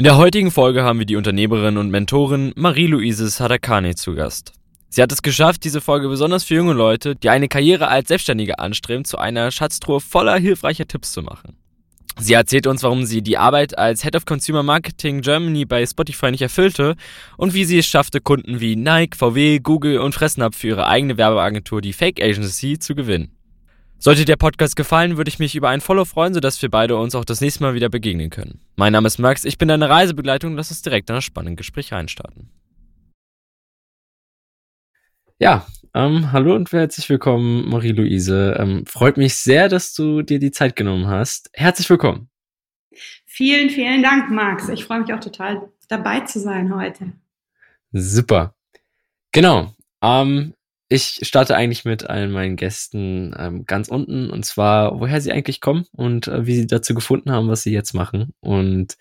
In der heutigen Folge haben wir die Unternehmerin und Mentorin Marie-Louise Sadakane zu Gast. Sie hat es geschafft, diese Folge besonders für junge Leute, die eine Karriere als Selbstständige anstreben, zu einer Schatztruhe voller hilfreicher Tipps zu machen. Sie erzählt uns, warum sie die Arbeit als Head of Consumer Marketing Germany bei Spotify nicht erfüllte und wie sie es schaffte, Kunden wie Nike, VW, Google und Fressnapf für ihre eigene Werbeagentur, die Fake Agency, zu gewinnen. Sollte der Podcast gefallen, würde ich mich über ein Follow freuen, sodass wir beide uns auch das nächste Mal wieder begegnen können. Mein Name ist Max, ich bin deine Reisebegleitung, lass uns direkt in das spannende Gespräch reinstarten. Ja, ähm, hallo und herzlich willkommen, Marie-Louise. Ähm, freut mich sehr, dass du dir die Zeit genommen hast. Herzlich willkommen. Vielen, vielen Dank, Max. Ich freue mich auch total, dabei zu sein heute. Super. Genau. Ähm, ich starte eigentlich mit allen meinen Gästen ähm, ganz unten und zwar, woher sie eigentlich kommen und äh, wie sie dazu gefunden haben, was sie jetzt machen. Und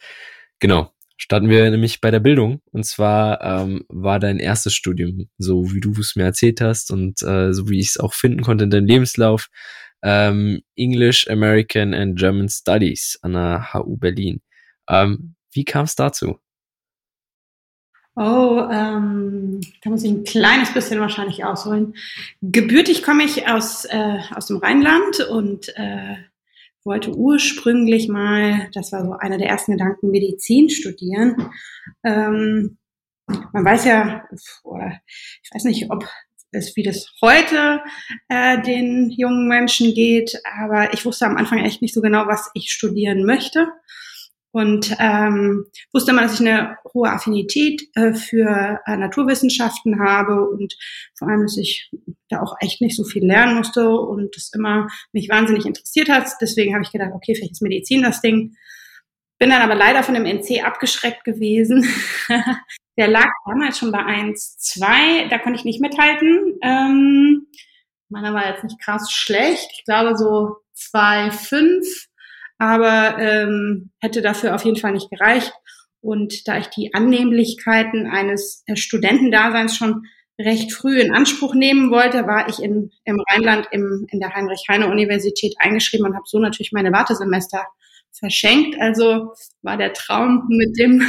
genau, starten wir nämlich bei der Bildung. Und zwar ähm, war dein erstes Studium, so wie du es mir erzählt hast und äh, so wie ich es auch finden konnte in deinem Lebenslauf, ähm, English, American and German Studies an der HU Berlin. Ähm, wie kam es dazu? Oh, ähm, da muss ich ein kleines bisschen wahrscheinlich ausholen. Gebürtig komme ich aus, äh, aus dem Rheinland und äh, wollte ursprünglich mal, das war so einer der ersten Gedanken, Medizin studieren. Ähm, man weiß ja, oder ich weiß nicht, ob es wie das heute äh, den jungen Menschen geht, aber ich wusste am Anfang echt nicht so genau, was ich studieren möchte und ähm, wusste immer, dass ich eine hohe Affinität äh, für äh, Naturwissenschaften habe und vor allem, dass ich da auch echt nicht so viel lernen musste und das immer mich wahnsinnig interessiert hat. Deswegen habe ich gedacht, okay, vielleicht ist Medizin das Ding. Bin dann aber leider von dem NC abgeschreckt gewesen. Der lag damals schon bei 1, 2, da konnte ich nicht mithalten. Ähm, meiner war jetzt nicht krass schlecht. Ich glaube so 2, 5 aber ähm, hätte dafür auf jeden Fall nicht gereicht. Und da ich die Annehmlichkeiten eines äh, Studentendaseins schon recht früh in Anspruch nehmen wollte, war ich in, im Rheinland im, in der Heinrich-Heine-Universität eingeschrieben und habe so natürlich meine Wartesemester verschenkt. Also war der Traum mit dem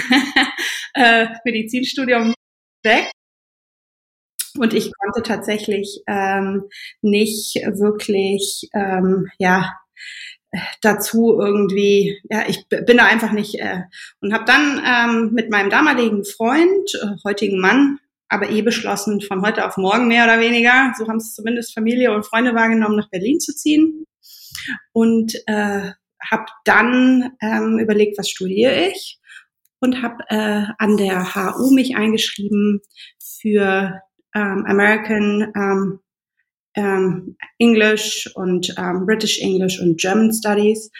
äh, Medizinstudium weg. Und ich konnte tatsächlich ähm, nicht wirklich ähm, ja dazu irgendwie, ja, ich bin da einfach nicht äh, und habe dann ähm, mit meinem damaligen Freund, äh, heutigen Mann, aber eh beschlossen, von heute auf morgen mehr oder weniger, so haben es zumindest Familie und Freunde wahrgenommen, nach Berlin zu ziehen. Und äh, habe dann ähm, überlegt, was studiere ich? Und habe äh, an der HU mich eingeschrieben für ähm, American ähm, ähm, English und ähm, British English und German Studies,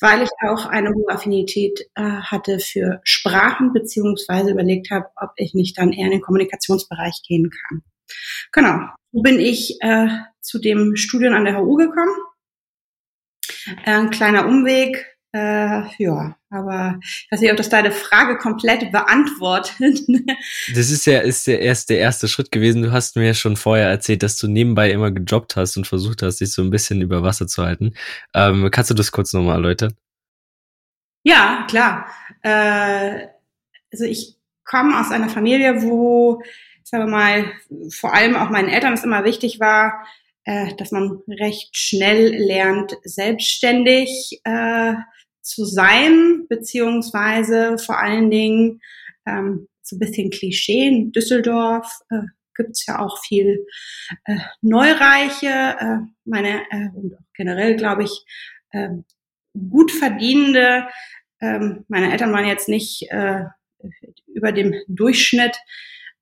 weil ich auch eine hohe Affinität äh, hatte für Sprachen, beziehungsweise überlegt habe, ob ich nicht dann eher in den Kommunikationsbereich gehen kann. Genau. So bin ich äh, zu dem Studium an der HU gekommen. Äh, ein kleiner Umweg, äh, ja, aber ich weiß nicht, ob das deine Frage komplett beantwortet. das ist ja ist der erste, der erste Schritt gewesen. Du hast mir ja schon vorher erzählt, dass du nebenbei immer gejobbt hast und versucht hast, dich so ein bisschen über Wasser zu halten. Ähm, kannst du das kurz nochmal erläutern? Ja, klar. Äh, also ich komme aus einer Familie, wo, sagen wir mal, vor allem auch meinen Eltern es immer wichtig war, äh, dass man recht schnell lernt, selbstständig äh, zu sein, beziehungsweise vor allen Dingen ähm, so ein bisschen Klischee. In Düsseldorf äh, gibt es ja auch viel äh, Neureiche, äh, meine äh, und generell glaube ich äh, gut verdienende. Ähm, meine Eltern waren jetzt nicht äh, über dem Durchschnitt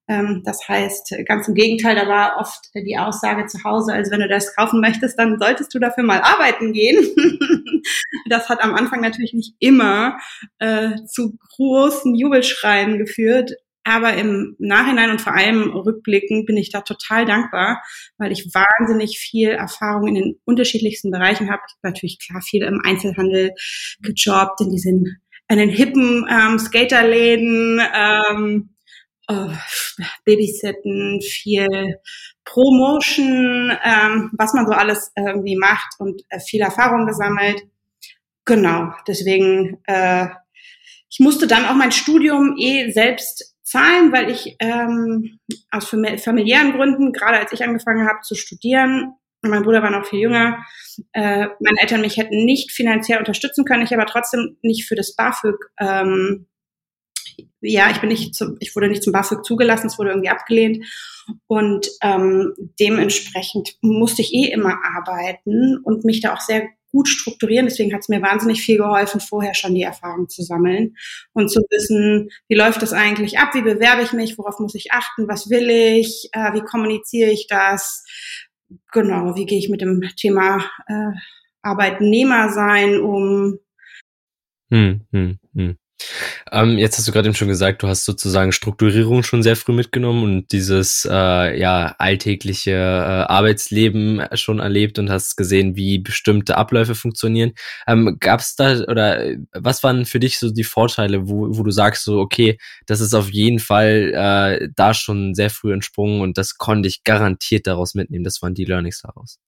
das heißt, ganz im Gegenteil, da war oft die Aussage zu Hause, also wenn du das kaufen möchtest, dann solltest du dafür mal arbeiten gehen. das hat am Anfang natürlich nicht immer äh, zu großen Jubelschreien geführt. Aber im Nachhinein und vor allem rückblickend bin ich da total dankbar, weil ich wahnsinnig viel Erfahrung in den unterschiedlichsten Bereichen habe. Natürlich klar viel im Einzelhandel gejobbt, in diesen in den hippen ähm, Skaterläden, ähm, äh, Babysitten, viel Promotion, ähm, was man so alles irgendwie macht und äh, viel Erfahrung gesammelt. Genau, deswegen äh, ich musste dann auch mein Studium eh selbst zahlen, weil ich ähm, aus familiären Gründen, gerade als ich angefangen habe zu studieren, mein Bruder war noch viel jünger, äh, meine Eltern mich hätten nicht finanziell unterstützen können, ich aber trotzdem nicht für das BAföG, ähm, ja, ich bin nicht zum, ich wurde nicht zum BAföG zugelassen, es wurde irgendwie abgelehnt und ähm, dementsprechend musste ich eh immer arbeiten und mich da auch sehr gut strukturieren. Deswegen hat es mir wahnsinnig viel geholfen, vorher schon die Erfahrung zu sammeln und zu wissen, wie läuft das eigentlich ab, wie bewerbe ich mich, worauf muss ich achten, was will ich, äh, wie kommuniziere ich das, genau, wie gehe ich mit dem Thema äh, Arbeitnehmer sein um. Hm, hm, hm. Ähm, jetzt hast du gerade eben schon gesagt, du hast sozusagen Strukturierung schon sehr früh mitgenommen und dieses äh, ja alltägliche äh, Arbeitsleben schon erlebt und hast gesehen, wie bestimmte Abläufe funktionieren. Ähm, Gab es da oder äh, was waren für dich so die Vorteile, wo, wo du sagst so, okay, das ist auf jeden Fall äh, da schon sehr früh entsprungen und das konnte ich garantiert daraus mitnehmen. Das waren die Learnings daraus.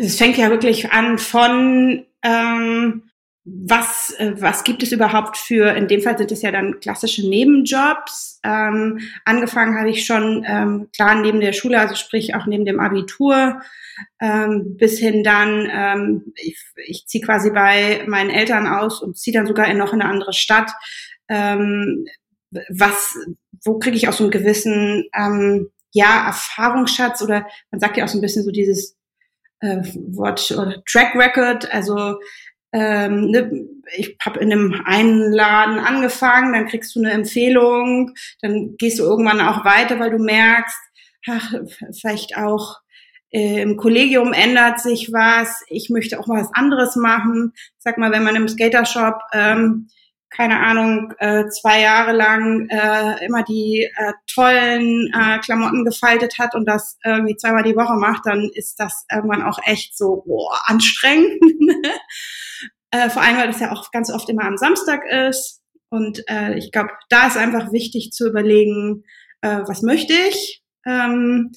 Es fängt ja wirklich an von ähm was, äh, was gibt es überhaupt für, in dem Fall sind es ja dann klassische Nebenjobs. Ähm, angefangen habe ich schon ähm, klar neben der Schule, also sprich auch neben dem Abitur, ähm, bis hin dann, ähm, ich, ich ziehe quasi bei meinen Eltern aus und ziehe dann sogar in noch in eine andere Stadt. Ähm, was, wo kriege ich auch so einen gewissen ähm, ja, Erfahrungsschatz oder man sagt ja auch so ein bisschen so dieses äh, Wort oder Track Record, also ähm, ne, ich habe in einem einen Laden angefangen, dann kriegst du eine Empfehlung, dann gehst du irgendwann auch weiter, weil du merkst, ach, vielleicht auch äh, im Kollegium ändert sich was, ich möchte auch mal was anderes machen. Sag mal, wenn man im Skatershop ähm, keine Ahnung, äh, zwei Jahre lang äh, immer die äh, tollen äh, Klamotten gefaltet hat und das irgendwie zweimal die Woche macht, dann ist das irgendwann auch echt so boah, anstrengend. Äh, vor allem, weil das ja auch ganz oft immer am Samstag ist. Und äh, ich glaube, da ist einfach wichtig zu überlegen, äh, was möchte ich? Ähm,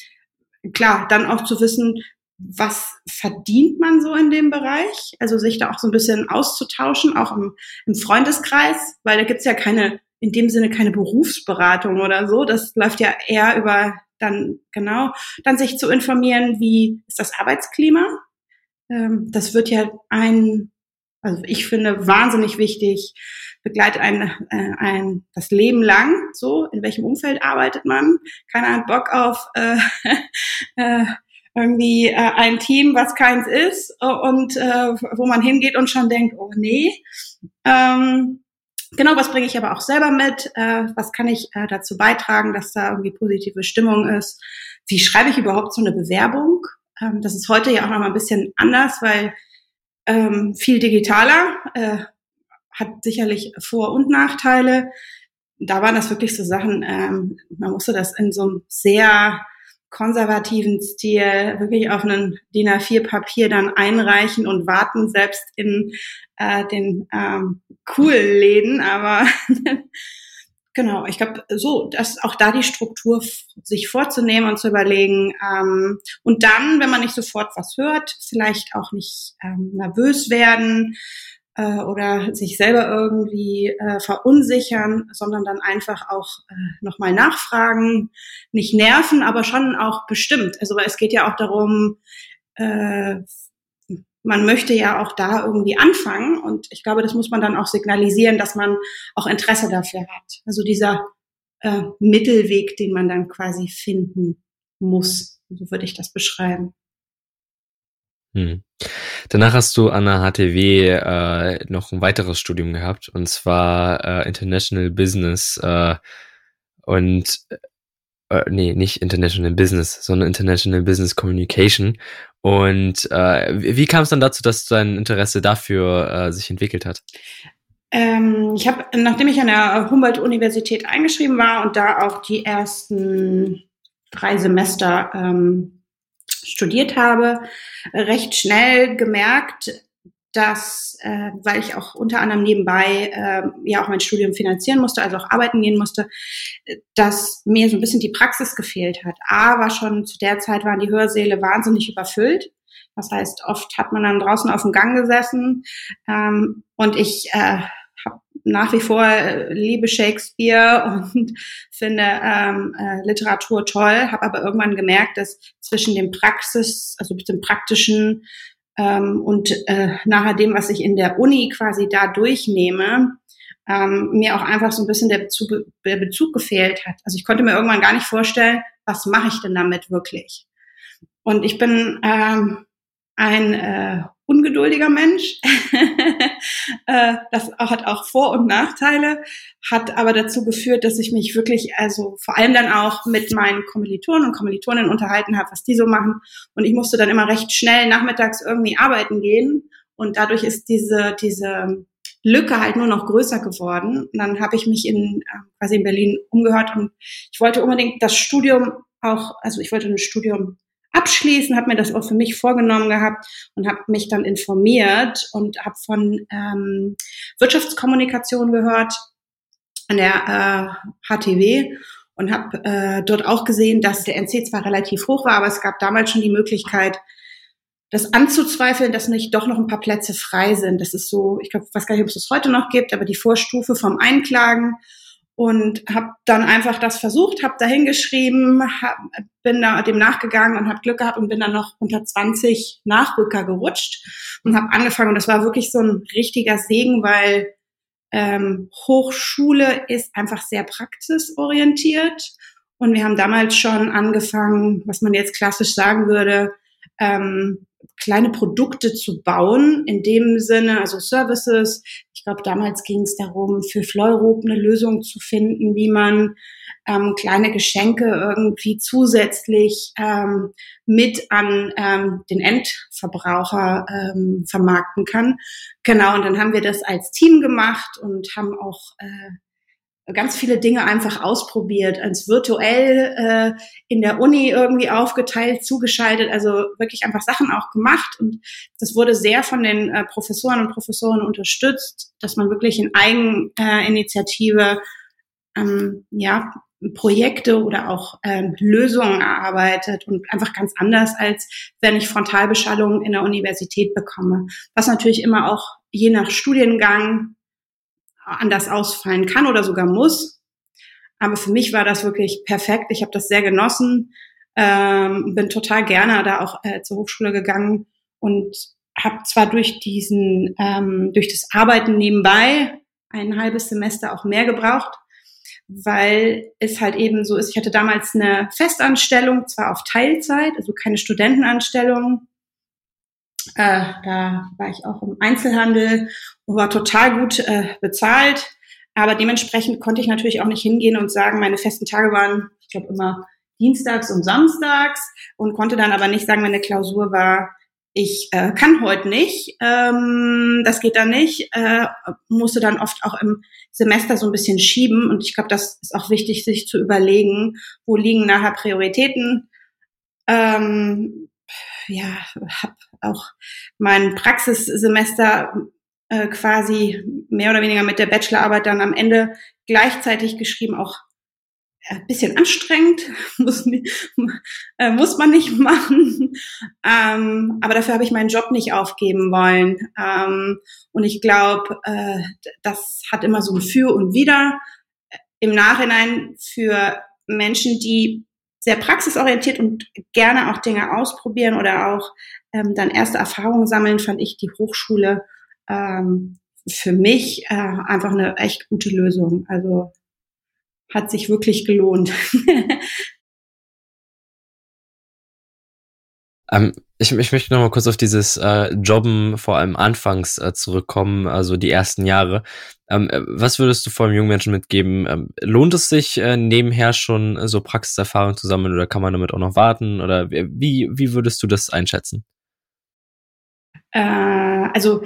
klar, dann auch zu wissen, was verdient man so in dem Bereich? Also sich da auch so ein bisschen auszutauschen, auch im, im Freundeskreis, weil da gibt's ja keine, in dem Sinne keine Berufsberatung oder so. Das läuft ja eher über dann genau, dann sich zu informieren, wie ist das Arbeitsklima? Ähm, das wird ja ein also ich finde wahnsinnig wichtig, begleitet ein, äh, ein das Leben lang, so, in welchem Umfeld arbeitet man. Keiner hat Bock auf äh, äh, irgendwie äh, ein Team, was keins ist äh, und äh, wo man hingeht und schon denkt, oh nee. Ähm, genau, was bringe ich aber auch selber mit? Äh, was kann ich äh, dazu beitragen, dass da irgendwie positive Stimmung ist? Wie schreibe ich überhaupt so eine Bewerbung? Ähm, das ist heute ja auch noch mal ein bisschen anders, weil ähm, viel digitaler, äh, hat sicherlich Vor- und Nachteile. Da waren das wirklich so Sachen, ähm, man musste das in so einem sehr konservativen Stil wirklich auf einen DIN A4-Papier dann einreichen und warten, selbst in äh, den ähm, coolen Läden. Aber Genau, ich glaube, so, dass auch da die Struktur sich vorzunehmen und zu überlegen. Ähm, und dann, wenn man nicht sofort was hört, vielleicht auch nicht ähm, nervös werden äh, oder sich selber irgendwie äh, verunsichern, sondern dann einfach auch äh, nochmal nachfragen, nicht nerven, aber schon auch bestimmt. Also weil es geht ja auch darum, äh, man möchte ja auch da irgendwie anfangen und ich glaube, das muss man dann auch signalisieren, dass man auch Interesse dafür hat. Also dieser äh, Mittelweg, den man dann quasi finden muss. So würde ich das beschreiben. Hm. Danach hast du an der HTW äh, noch ein weiteres Studium gehabt und zwar äh, International Business äh, und äh, nee, nicht International Business, sondern International Business Communication. Und äh, wie, kam es dann dazu, dass dein Interesse dafür äh, sich entwickelt hat? Ähm, ich habe, nachdem ich an der Humboldt-Universität eingeschrieben war und da auch die ersten drei Semester ähm, studiert habe, recht schnell gemerkt, dass, äh, weil ich auch unter anderem nebenbei äh, ja auch mein Studium finanzieren musste, also auch arbeiten gehen musste, dass mir so ein bisschen die Praxis gefehlt hat. Aber schon zu der Zeit waren die Hörsäle wahnsinnig überfüllt. Das heißt, oft hat man dann draußen auf dem Gang gesessen ähm, und ich äh, habe nach wie vor äh, liebe Shakespeare und finde ähm, äh, Literatur toll, habe aber irgendwann gemerkt, dass zwischen dem Praxis, also dem praktischen ähm, und äh, nachher dem, was ich in der Uni quasi da durchnehme, ähm, mir auch einfach so ein bisschen der Bezug, der Bezug gefehlt hat. Also ich konnte mir irgendwann gar nicht vorstellen, was mache ich denn damit wirklich? Und ich bin ähm, ein äh, ungeduldiger Mensch. äh, das hat auch Vor- und Nachteile, hat aber dazu geführt, dass ich mich wirklich, also vor allem dann auch mit meinen Kommilitonen und Kommilitonen unterhalten habe, was die so machen. Und ich musste dann immer recht schnell nachmittags irgendwie arbeiten gehen. Und dadurch ist diese, diese Lücke halt nur noch größer geworden. Und dann habe ich mich in äh, quasi in Berlin umgehört und ich wollte unbedingt das Studium auch, also ich wollte ein Studium abschließen, habe mir das auch für mich vorgenommen gehabt und habe mich dann informiert und habe von ähm, Wirtschaftskommunikation gehört an der äh, HTW und habe äh, dort auch gesehen, dass der NC zwar relativ hoch war, aber es gab damals schon die Möglichkeit, das anzuzweifeln, dass nicht doch noch ein paar Plätze frei sind. Das ist so, ich glaube, weiß gar nicht, ob es das heute noch gibt, aber die Vorstufe vom Einklagen und habe dann einfach das versucht, habe da hingeschrieben, hab, bin da dem nachgegangen und habe Glück gehabt und bin dann noch unter 20 Nachrücker gerutscht und habe angefangen. Und das war wirklich so ein richtiger Segen, weil ähm, Hochschule ist einfach sehr praxisorientiert. Und wir haben damals schon angefangen, was man jetzt klassisch sagen würde, ähm, kleine Produkte zu bauen, in dem Sinne, also Services. Ich glaube, damals ging es darum, für Fleurop eine Lösung zu finden, wie man ähm, kleine Geschenke irgendwie zusätzlich ähm, mit an ähm, den Endverbraucher ähm, vermarkten kann. Genau, und dann haben wir das als Team gemacht und haben auch äh, ganz viele Dinge einfach ausprobiert, als virtuell äh, in der Uni irgendwie aufgeteilt, zugeschaltet, also wirklich einfach Sachen auch gemacht. Und das wurde sehr von den äh, Professoren und Professoren unterstützt, dass man wirklich in Eigeninitiative äh, ähm, ja, Projekte oder auch ähm, Lösungen erarbeitet und einfach ganz anders, als wenn ich Frontalbeschallung in der Universität bekomme. Was natürlich immer auch je nach Studiengang anders ausfallen kann oder sogar muss. Aber für mich war das wirklich perfekt. Ich habe das sehr genossen, ähm, bin total gerne da auch äh, zur Hochschule gegangen und habe zwar durch diesen, ähm, durch das Arbeiten nebenbei ein halbes Semester auch mehr gebraucht, weil es halt eben so ist. Ich hatte damals eine Festanstellung, zwar auf Teilzeit, also keine Studentenanstellung, äh, da war ich auch im Einzelhandel und war total gut äh, bezahlt. Aber dementsprechend konnte ich natürlich auch nicht hingehen und sagen, meine festen Tage waren, ich glaube, immer dienstags und samstags und konnte dann aber nicht sagen, meine Klausur war, ich äh, kann heute nicht, ähm, das geht dann nicht, äh, musste dann oft auch im Semester so ein bisschen schieben und ich glaube, das ist auch wichtig, sich zu überlegen, wo liegen nachher Prioritäten. Ähm, ja, habe auch mein Praxissemester äh, quasi mehr oder weniger mit der Bachelorarbeit dann am Ende gleichzeitig geschrieben, auch ein bisschen anstrengend, muss, äh, muss man nicht machen. Ähm, aber dafür habe ich meinen Job nicht aufgeben wollen. Ähm, und ich glaube, äh, das hat immer so ein Für und Wider. Im Nachhinein für Menschen, die sehr praxisorientiert und gerne auch Dinge ausprobieren oder auch ähm, dann erste Erfahrungen sammeln, fand ich die Hochschule ähm, für mich äh, einfach eine echt gute Lösung. Also hat sich wirklich gelohnt. ähm, ich, ich möchte noch mal kurz auf dieses äh, Jobben vor allem anfangs äh, zurückkommen, also die ersten Jahre. Ähm, äh, was würdest du vor allem jungen Menschen mitgeben? Ähm, lohnt es sich äh, nebenher schon äh, so Praxiserfahrung zu sammeln oder kann man damit auch noch warten? Oder wie, wie würdest du das einschätzen? Äh, also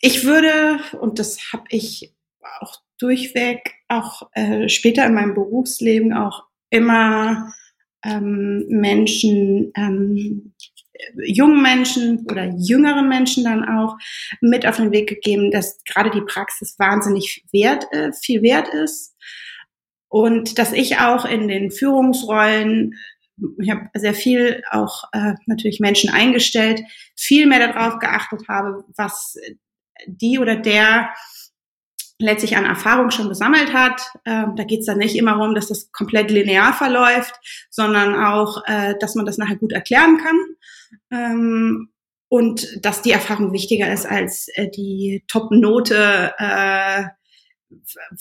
ich würde, und das habe ich auch durchweg, auch äh, später in meinem Berufsleben auch immer ähm, Menschen ähm, jungen Menschen oder jüngeren Menschen dann auch mit auf den Weg gegeben, dass gerade die Praxis wahnsinnig wert, äh, viel wert ist. Und dass ich auch in den Führungsrollen ich habe sehr viel auch äh, natürlich Menschen eingestellt, viel mehr darauf geachtet habe, was die oder der letztlich an Erfahrung schon gesammelt hat. Ähm, da geht es dann nicht immer darum, dass das komplett linear verläuft, sondern auch, äh, dass man das nachher gut erklären kann. Ähm, und dass die Erfahrung wichtiger ist als äh, die Top-Note äh,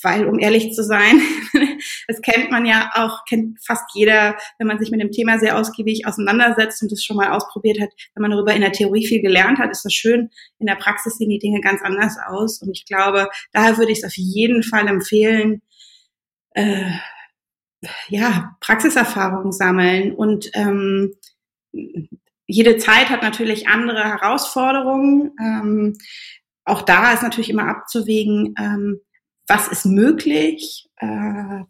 weil um ehrlich zu sein, das kennt man ja auch, kennt fast jeder, wenn man sich mit dem Thema sehr ausgiebig auseinandersetzt und das schon mal ausprobiert hat, wenn man darüber in der Theorie viel gelernt hat, ist das schön. In der Praxis sehen die Dinge ganz anders aus und ich glaube, daher würde ich es auf jeden Fall empfehlen, äh, ja, Praxiserfahrung sammeln und ähm, jede Zeit hat natürlich andere Herausforderungen. Ähm, auch da ist natürlich immer abzuwägen, ähm, was ist möglich äh,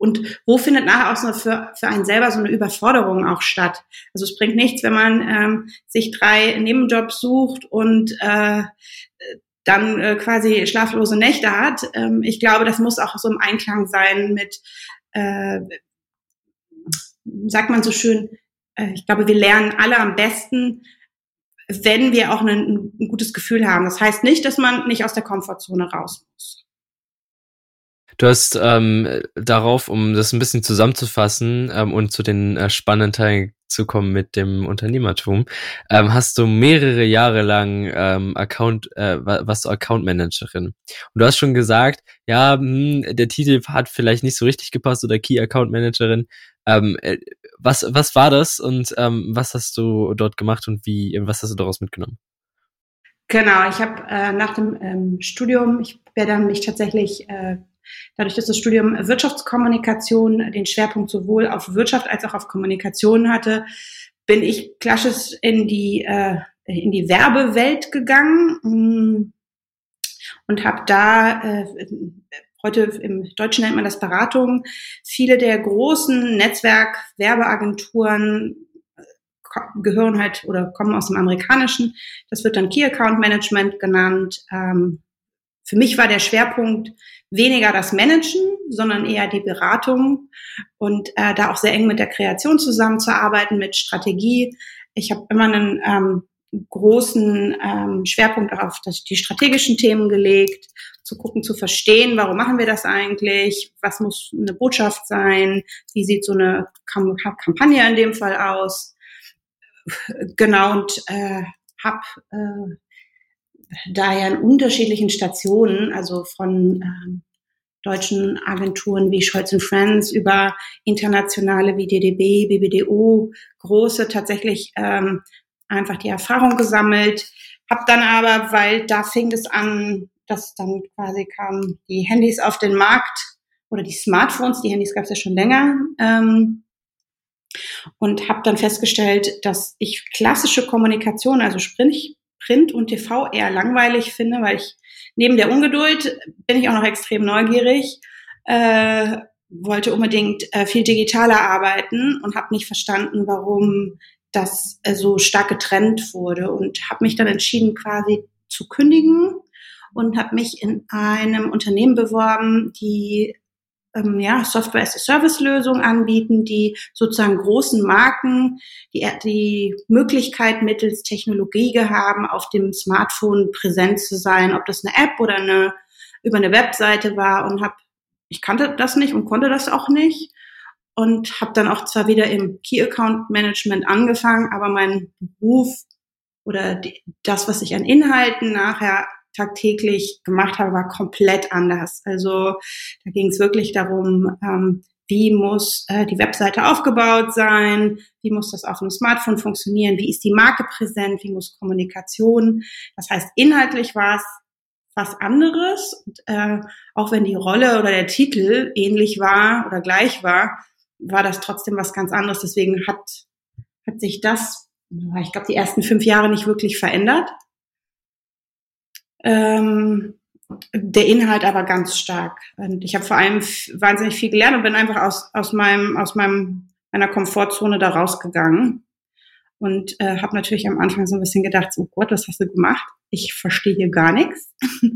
und wo findet nachher auch so für, für einen selber so eine Überforderung auch statt. Also es bringt nichts, wenn man ähm, sich drei Nebenjobs sucht und äh, dann äh, quasi schlaflose Nächte hat. Ähm, ich glaube, das muss auch so im Einklang sein mit, äh, sagt man so schön, äh, ich glaube, wir lernen alle am besten, wenn wir auch ein, ein gutes Gefühl haben. Das heißt nicht, dass man nicht aus der Komfortzone raus muss. Du hast ähm, darauf, um das ein bisschen zusammenzufassen ähm, und zu den äh, spannenden Teilen zu kommen mit dem Unternehmertum, ähm, hast du mehrere Jahre lang ähm, Account, äh, warst du Account Managerin. Und du hast schon gesagt, ja, mh, hm, der Titel hat vielleicht nicht so richtig gepasst oder Key Account Managerin. Ähm, äh, was, was war das und ähm, was hast du dort gemacht und wie, was hast du daraus mitgenommen? Genau, ich habe äh, nach dem ähm, Studium, ich werde dann mich tatsächlich äh, Dadurch, dass das Studium Wirtschaftskommunikation den Schwerpunkt sowohl auf Wirtschaft als auch auf Kommunikation hatte, bin ich klassisch in die, äh, in die Werbewelt gegangen mm, und habe da, äh, heute im Deutschen nennt man das Beratung, viele der großen Netzwerk-Werbeagenturen äh, gehören halt oder kommen aus dem Amerikanischen. Das wird dann Key Account Management genannt. Ähm, für mich war der Schwerpunkt weniger das Managen, sondern eher die Beratung und äh, da auch sehr eng mit der Kreation zusammenzuarbeiten, mit Strategie. Ich habe immer einen ähm, großen ähm, Schwerpunkt auf das, die strategischen Themen gelegt, zu gucken, zu verstehen, warum machen wir das eigentlich, was muss eine Botschaft sein, wie sieht so eine Kamp Kampagne in dem Fall aus. Genau, und äh, habe äh, daher in unterschiedlichen Stationen, also von ähm, deutschen Agenturen wie Scholz Friends über internationale wie DDB, BBDO, große tatsächlich ähm, einfach die Erfahrung gesammelt. Hab dann aber, weil da fing es an, dass dann quasi kamen die Handys auf den Markt oder die Smartphones, die Handys gab es ja schon länger. Ähm, und habe dann festgestellt, dass ich klassische Kommunikation, also sprich Print und TV eher langweilig finde, weil ich neben der Ungeduld bin ich auch noch extrem neugierig, äh, wollte unbedingt äh, viel digitaler arbeiten und habe nicht verstanden, warum das äh, so stark getrennt wurde und habe mich dann entschieden, quasi zu kündigen und habe mich in einem Unternehmen beworben, die ähm, ja, Software-as-a-Service-Lösungen anbieten, die sozusagen großen Marken die, die Möglichkeit mittels Technologie haben, auf dem Smartphone präsent zu sein, ob das eine App oder eine über eine Webseite war und habe ich kannte das nicht und konnte das auch nicht und habe dann auch zwar wieder im Key Account Management angefangen, aber mein Beruf oder die, das, was ich an Inhalten nachher tagtäglich gemacht habe, war komplett anders. Also da ging es wirklich darum, ähm, wie muss äh, die Webseite aufgebaut sein, wie muss das auf einem Smartphone funktionieren, wie ist die Marke präsent, wie muss Kommunikation. Das heißt, inhaltlich war es was anderes. Und, äh, auch wenn die Rolle oder der Titel ähnlich war oder gleich war, war das trotzdem was ganz anderes. Deswegen hat, hat sich das, ich glaube, die ersten fünf Jahre nicht wirklich verändert. Ähm, der Inhalt aber ganz stark. Und ich habe vor allem wahnsinnig viel gelernt und bin einfach aus, aus meinem, aus meinem, meiner Komfortzone da rausgegangen. Und äh, habe natürlich am Anfang so ein bisschen gedacht, oh Gott, was hast du gemacht? Ich verstehe hier gar nichts.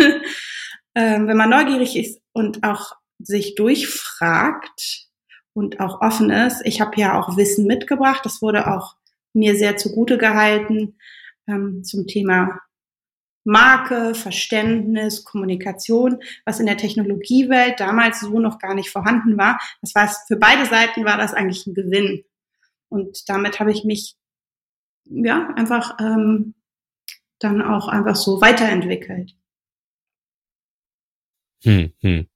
ähm, wenn man neugierig ist und auch sich durchfragt und auch offen ist, ich habe ja auch Wissen mitgebracht, das wurde auch mir sehr zugute gehalten ähm, zum Thema Marke, Verständnis, Kommunikation, was in der Technologiewelt damals so noch gar nicht vorhanden war. Das war für beide Seiten war das eigentlich ein Gewinn. Und damit habe ich mich ja einfach ähm, dann auch einfach so weiterentwickelt. Hm, hm.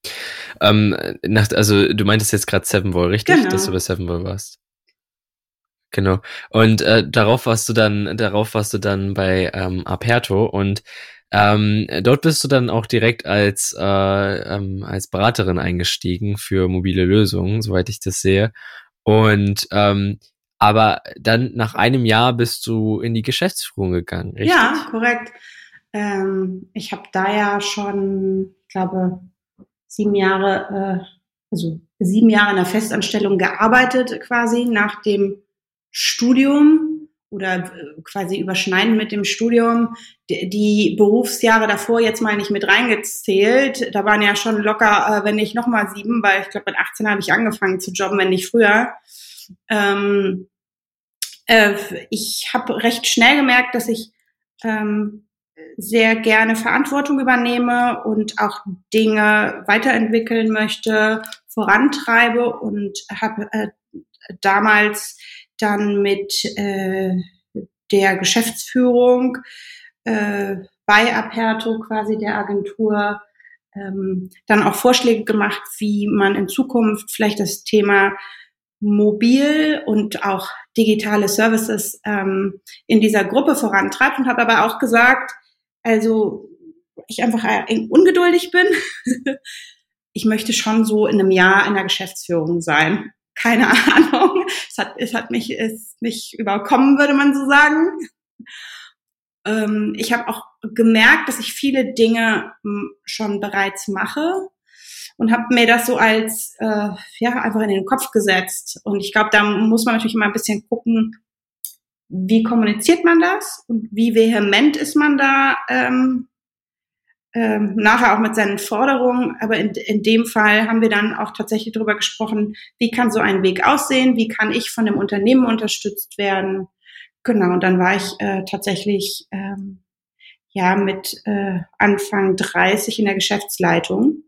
Ähm, nach, also du meintest jetzt gerade Seven Ball, richtig? Genau. Dass du bei Seven Ball warst. Genau. Und äh, darauf warst du dann, darauf warst du dann bei ähm, Aperto und ähm, dort bist du dann auch direkt als äh, ähm, als Beraterin eingestiegen für mobile Lösungen, soweit ich das sehe. Und ähm, aber dann nach einem Jahr bist du in die Geschäftsführung gegangen, richtig? Ja, korrekt. Ähm, ich habe da ja schon, glaube, sieben Jahre, äh, also sieben Jahre in der Festanstellung gearbeitet, quasi nach dem Studium oder äh, quasi überschneiden mit dem Studium. Die, Berufsjahre davor jetzt mal nicht mit reingezählt. Da waren ja schon locker, äh, wenn nicht nochmal sieben, weil ich glaube, mit 18 habe ich angefangen zu jobben, wenn nicht früher. Ähm, äh, ich habe recht schnell gemerkt, dass ich ähm, sehr gerne Verantwortung übernehme und auch Dinge weiterentwickeln möchte, vorantreibe und habe äh, damals dann mit äh, der Geschäftsführung äh, bei Aperto quasi der Agentur ähm, dann auch Vorschläge gemacht, wie man in Zukunft vielleicht das Thema mobil und auch digitale Services ähm, in dieser Gruppe vorantreibt und habe aber auch gesagt, also ich einfach ungeduldig bin. ich möchte schon so in einem Jahr in der Geschäftsführung sein. Keine Ahnung. Es hat, es hat mich, es mich überkommen, würde man so sagen. Ähm, ich habe auch gemerkt, dass ich viele Dinge hm, schon bereits mache und habe mir das so als äh, ja einfach in den Kopf gesetzt. Und ich glaube, da muss man natürlich immer ein bisschen gucken, wie kommuniziert man das und wie vehement ist man da ähm, ähm, nachher auch mit seinen Forderungen. Aber in, in dem Fall haben wir dann auch tatsächlich darüber gesprochen, wie kann so ein Weg aussehen, wie kann ich von dem Unternehmen unterstützt werden. Genau, und dann war ich äh, tatsächlich ähm, ja mit äh, Anfang 30 in der Geschäftsleitung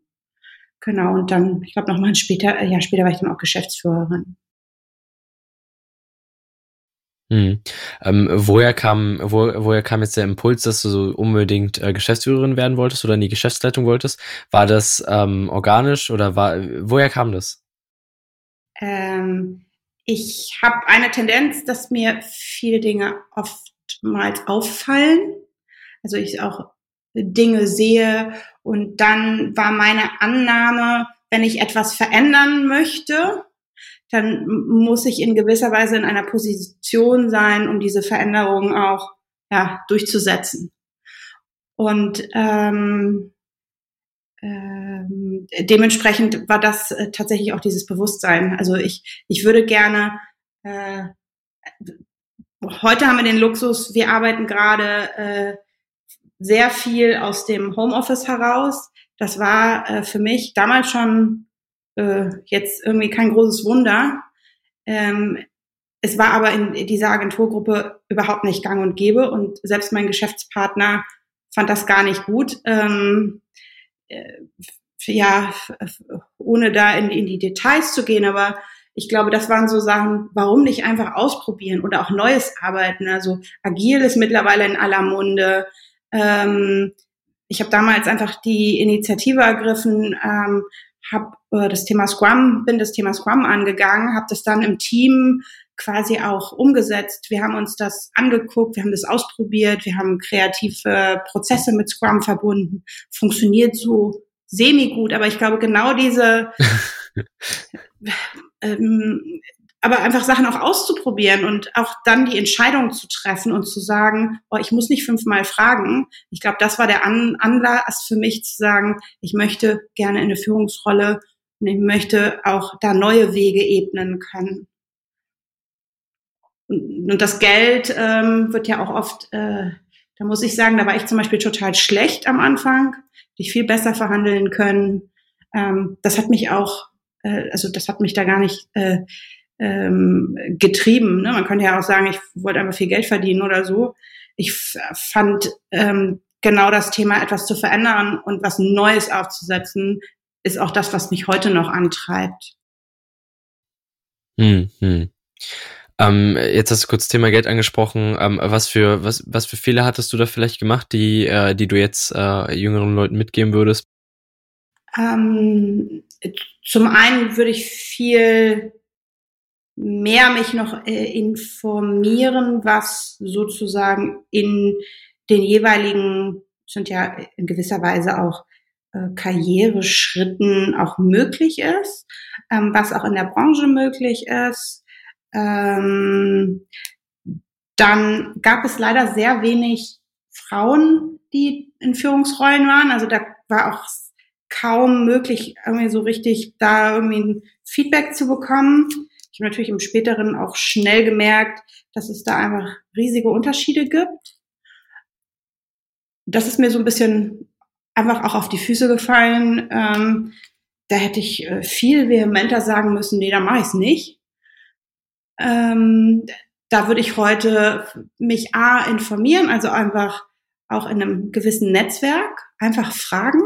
Genau, und dann, ich glaube, nochmal später, äh, ja, später war ich dann auch Geschäftsführerin. Hm. Ähm, woher kam, wo, woher kam jetzt der Impuls, dass du so unbedingt äh, Geschäftsführerin werden wolltest oder in die Geschäftsleitung wolltest? War das ähm, organisch oder war, woher kam das? Ähm, ich habe eine Tendenz, dass mir viele Dinge oftmals auffallen. Also ich auch Dinge sehe. Und dann war meine Annahme, wenn ich etwas verändern möchte, dann muss ich in gewisser Weise in einer Position sein, um diese Veränderungen auch ja, durchzusetzen. Und ähm, ähm, dementsprechend war das äh, tatsächlich auch dieses Bewusstsein. Also ich, ich würde gerne, äh, heute haben wir den Luxus, wir arbeiten gerade äh, sehr viel aus dem Homeoffice heraus. Das war äh, für mich damals schon äh, jetzt irgendwie kein großes Wunder. Ähm, es war aber in dieser Agenturgruppe überhaupt nicht gang und gäbe und selbst mein Geschäftspartner fand das gar nicht gut. Ähm, äh, ja, ohne da in, in die Details zu gehen, aber ich glaube, das waren so Sachen, warum nicht einfach ausprobieren oder auch Neues arbeiten. Also agil ist mittlerweile in aller Munde. Ähm, ich habe damals einfach die Initiative ergriffen, ähm, habe äh, das Thema Scrum, bin das Thema Scrum angegangen, habe das dann im Team quasi auch umgesetzt. Wir haben uns das angeguckt, wir haben das ausprobiert, wir haben kreative Prozesse mit Scrum verbunden. Funktioniert so semi gut, aber ich glaube genau diese ähm, aber einfach Sachen auch auszuprobieren und auch dann die Entscheidung zu treffen und zu sagen, oh, ich muss nicht fünfmal fragen. Ich glaube, das war der An Anlass für mich zu sagen, ich möchte gerne in eine Führungsrolle und ich möchte auch da neue Wege ebnen können. Und, das Geld ähm, wird ja auch oft, äh, da muss ich sagen, da war ich zum Beispiel total schlecht am Anfang, ich viel besser verhandeln können. Ähm, das hat mich auch, äh, also das hat mich da gar nicht äh, ähm, getrieben. Ne? Man könnte ja auch sagen, ich wollte einfach viel Geld verdienen oder so. Ich fand ähm, genau das Thema, etwas zu verändern und was Neues aufzusetzen, ist auch das, was mich heute noch antreibt. Hm, hm. Ähm, jetzt hast du kurz Thema Geld angesprochen. Ähm, was für was was für Fehler hattest du da vielleicht gemacht, die äh, die du jetzt äh, jüngeren Leuten mitgeben würdest? Ähm, zum einen würde ich viel mehr mich noch äh, informieren, was sozusagen in den jeweiligen sind ja in gewisser Weise auch Karriereschritten auch möglich ist, ähm, was auch in der Branche möglich ist. Ähm, dann gab es leider sehr wenig Frauen, die in Führungsrollen waren. Also da war auch kaum möglich, irgendwie so richtig da irgendwie ein Feedback zu bekommen. Ich habe natürlich im späteren auch schnell gemerkt, dass es da einfach riesige Unterschiede gibt. Das ist mir so ein bisschen einfach auch auf die Füße gefallen. Ähm, da hätte ich äh, viel vehementer sagen müssen, nee, da mache ich es nicht. Ähm, da würde ich heute mich A informieren, also einfach auch in einem gewissen Netzwerk, einfach fragen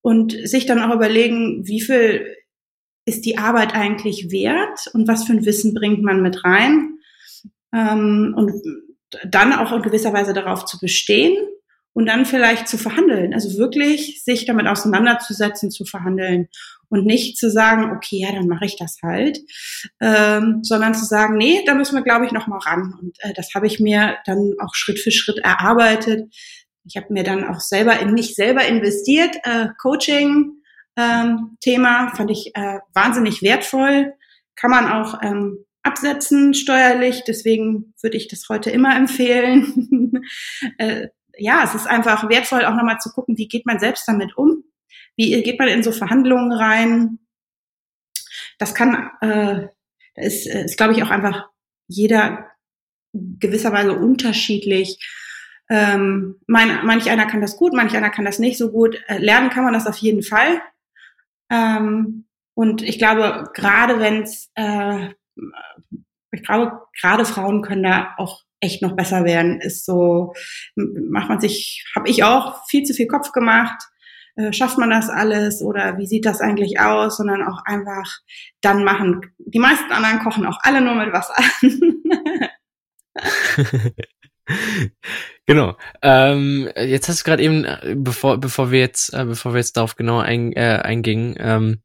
und sich dann auch überlegen, wie viel ist die Arbeit eigentlich wert und was für ein Wissen bringt man mit rein. Ähm, und dann auch in gewisser Weise darauf zu bestehen und dann vielleicht zu verhandeln. Also wirklich sich damit auseinanderzusetzen, zu verhandeln und nicht zu sagen, okay, ja, dann mache ich das halt, ähm, sondern zu sagen, nee, da müssen wir, glaube ich, noch mal ran. Und äh, das habe ich mir dann auch Schritt für Schritt erarbeitet. Ich habe mir dann auch selber in mich selber investiert. Äh, Coaching ähm, Thema fand ich äh, wahnsinnig wertvoll. Kann man auch ähm, absetzen steuerlich. Deswegen würde ich das heute immer empfehlen. äh, ja, es ist einfach wertvoll, auch nochmal zu gucken, wie geht man selbst damit um? Wie geht man in so Verhandlungen rein? Das kann, äh, ist, äh, ist glaube ich, auch einfach jeder gewisserweise unterschiedlich. Ähm, mein, manch einer kann das gut, manch einer kann das nicht so gut. Äh, lernen kann man das auf jeden Fall. Ähm, und ich glaube, gerade wenn es, äh, ich glaube, gerade Frauen können da auch echt noch besser werden, ist so, macht man sich, habe ich auch viel zu viel Kopf gemacht. Äh, schafft man das alles oder wie sieht das eigentlich aus, sondern auch einfach dann machen. Die meisten anderen kochen auch alle nur mit Wasser. genau. Ähm, jetzt hast du gerade eben, äh, bevor bevor wir jetzt äh, bevor wir jetzt darauf genau ein, äh, eingingen, ähm, ähm,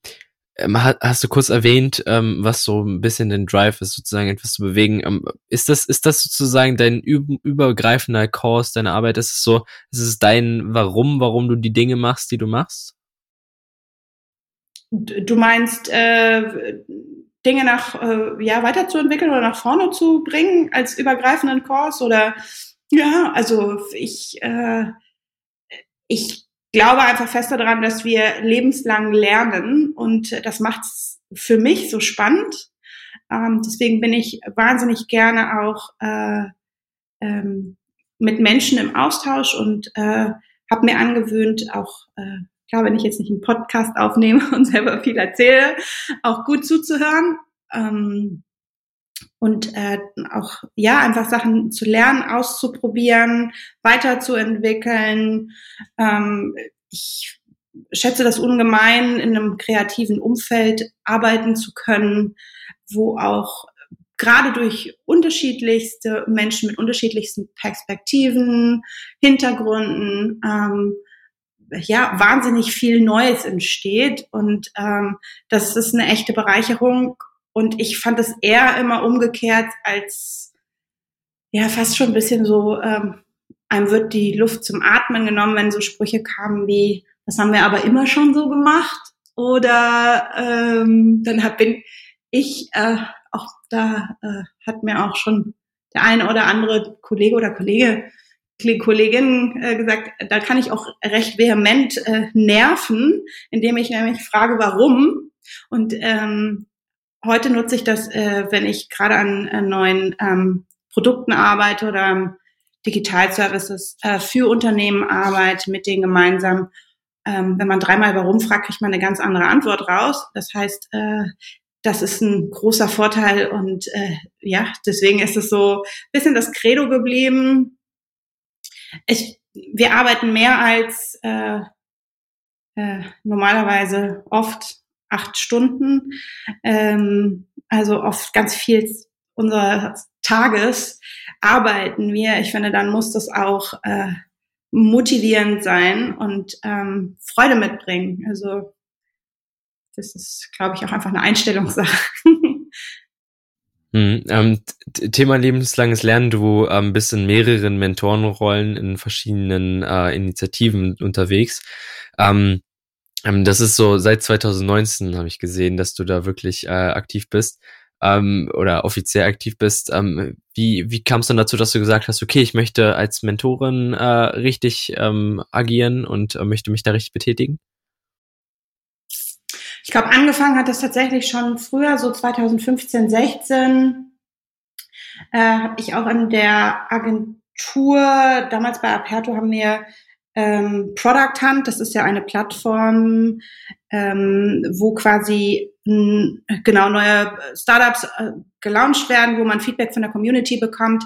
hast du kurz erwähnt, ähm, was so ein bisschen den Drive ist, sozusagen etwas zu bewegen. Ähm, ist das, ist das sozusagen dein übergreifender Kurs, deine Arbeit? Ist es so, ist es dein Warum, warum du die Dinge machst, die du machst? Du meinst, äh, Dinge nach, äh, ja, weiterzuentwickeln oder nach vorne zu bringen als übergreifenden Kurs oder, ja, also ich, äh, ich glaube einfach fest daran, dass wir lebenslang lernen und das macht es für mich so spannend. Ähm, deswegen bin ich wahnsinnig gerne auch äh, ähm, mit Menschen im Austausch und äh, habe mir angewöhnt, auch äh, klar, wenn ich jetzt nicht einen Podcast aufnehme und selber viel erzähle, auch gut zuzuhören. Ähm, und äh, auch ja einfach Sachen zu lernen, auszuprobieren, weiterzuentwickeln. Ähm, ich schätze das ungemein, in einem kreativen Umfeld arbeiten zu können, wo auch gerade durch unterschiedlichste Menschen mit unterschiedlichsten Perspektiven, Hintergründen, ähm, ja, wahnsinnig viel Neues entsteht. Und ähm, das ist eine echte Bereicherung und ich fand es eher immer umgekehrt als, ja, fast schon ein bisschen so, ähm, einem wird die Luft zum Atmen genommen, wenn so Sprüche kamen wie, das haben wir aber immer schon so gemacht. Oder ähm, dann hab, bin ich, äh, auch da äh, hat mir auch schon der eine oder andere Kollege oder Kollege, Kollegin äh, gesagt, da kann ich auch recht vehement äh, nerven, indem ich nämlich frage, warum. Und ähm, heute nutze ich das, äh, wenn ich gerade an, an neuen ähm, Produkten arbeite oder ähm, Digitalservices äh, für Unternehmen arbeite, mit denen gemeinsam. Ähm, wenn man dreimal warum fragt, kriegt man eine ganz andere Antwort raus. Das heißt, äh, das ist ein großer Vorteil und äh, ja, deswegen ist es so ein bisschen das Credo geblieben. Ich wir arbeiten mehr als äh, äh, normalerweise oft acht Stunden. Ähm, also oft ganz viel unseres Tages arbeiten wir. Ich finde, dann muss das auch äh, motivierend sein und ähm, Freude mitbringen. Also das ist, glaube ich, auch einfach eine Einstellungssache. Hm, ähm, Thema lebenslanges Lernen. Du ähm, bist in mehreren Mentorenrollen in verschiedenen äh, Initiativen unterwegs. Ähm, ähm, das ist so seit 2019 habe ich gesehen, dass du da wirklich äh, aktiv bist ähm, oder offiziell aktiv bist. Ähm, wie wie kam es dann dazu, dass du gesagt hast, okay, ich möchte als Mentorin äh, richtig ähm, agieren und äh, möchte mich da richtig betätigen? Ich glaube, angefangen hat das tatsächlich schon früher, so 2015, 16. Äh, habe ich auch in der Agentur, damals bei Aperto haben wir ähm, Product Hunt, das ist ja eine Plattform, ähm, wo quasi mh, genau neue Startups äh, gelauncht werden, wo man Feedback von der Community bekommt.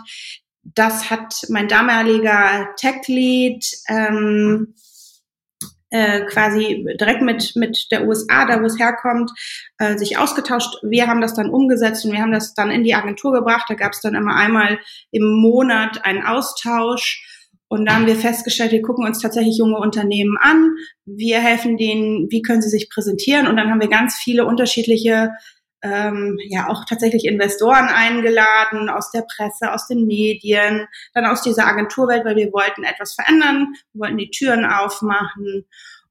Das hat mein damaliger Tech Lead ähm, äh, quasi direkt mit, mit der USA, da wo es herkommt, äh, sich ausgetauscht. Wir haben das dann umgesetzt und wir haben das dann in die Agentur gebracht. Da gab es dann immer einmal im Monat einen Austausch. Und da haben wir festgestellt, wir gucken uns tatsächlich junge Unternehmen an. Wir helfen denen, wie können sie sich präsentieren. Und dann haben wir ganz viele unterschiedliche ähm, ja auch tatsächlich Investoren eingeladen aus der Presse, aus den Medien, dann aus dieser Agenturwelt, weil wir wollten etwas verändern, wir wollten die Türen aufmachen.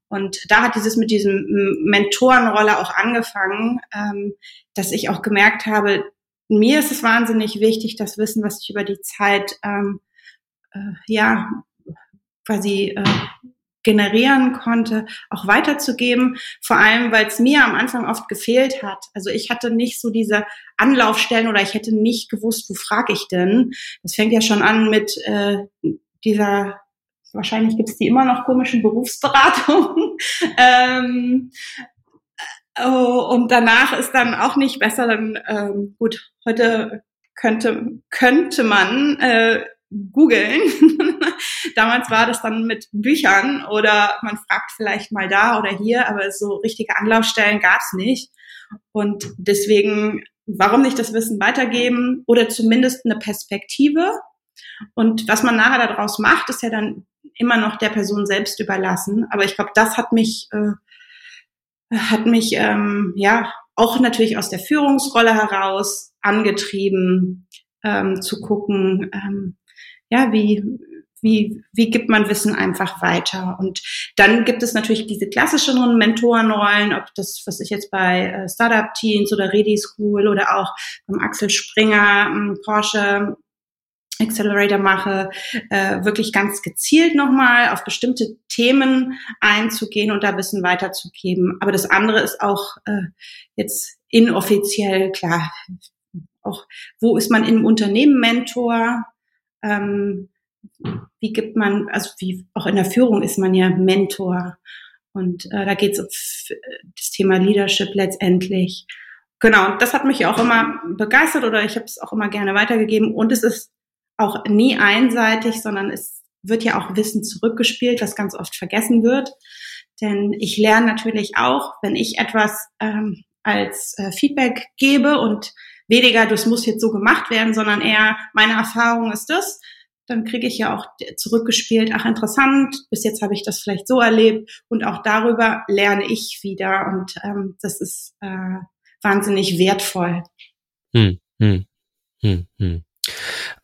Und da hat dieses mit diesem Mentorenrolle auch angefangen, ähm, dass ich auch gemerkt habe, mir ist es wahnsinnig wichtig, das Wissen, was ich über die Zeit ähm, äh, ja quasi äh, generieren konnte, auch weiterzugeben. Vor allem, weil es mir am Anfang oft gefehlt hat. Also ich hatte nicht so diese Anlaufstellen oder ich hätte nicht gewusst, wo frage ich denn. Das fängt ja schon an mit äh, dieser, wahrscheinlich gibt es die immer noch komischen Berufsberatung. ähm, oh, und danach ist dann auch nicht besser. Dann ähm, gut, heute könnte könnte man äh, googeln. Damals war das dann mit Büchern oder man fragt vielleicht mal da oder hier, aber so richtige Anlaufstellen gab es nicht. Und deswegen, warum nicht das Wissen weitergeben oder zumindest eine Perspektive? Und was man nachher daraus macht, ist ja dann immer noch der Person selbst überlassen. Aber ich glaube, das hat mich, äh, hat mich ähm, ja auch natürlich aus der Führungsrolle heraus angetrieben, ähm, zu gucken, ähm, ja, wie, wie, wie gibt man Wissen einfach weiter? Und dann gibt es natürlich diese klassischen Mentorenrollen, ob das, was ich jetzt bei äh, Startup Teens oder Ready School oder auch beim Axel Springer, ähm, Porsche Accelerator mache, äh, wirklich ganz gezielt nochmal auf bestimmte Themen einzugehen und da Wissen weiterzugeben. Aber das andere ist auch äh, jetzt inoffiziell klar. Auch wo ist man im Unternehmen Mentor? Ähm, wie gibt man, also wie auch in der Führung ist man ja Mentor. Und äh, da geht es um das Thema Leadership letztendlich. Genau, das hat mich auch immer begeistert oder ich habe es auch immer gerne weitergegeben. Und es ist auch nie einseitig, sondern es wird ja auch Wissen zurückgespielt, was ganz oft vergessen wird. Denn ich lerne natürlich auch, wenn ich etwas ähm, als äh, Feedback gebe und weniger, das muss jetzt so gemacht werden, sondern eher, meine Erfahrung ist das. Dann kriege ich ja auch zurückgespielt, ach interessant, bis jetzt habe ich das vielleicht so erlebt und auch darüber lerne ich wieder und ähm, das ist äh, wahnsinnig wertvoll. Hm, hm, hm, hm.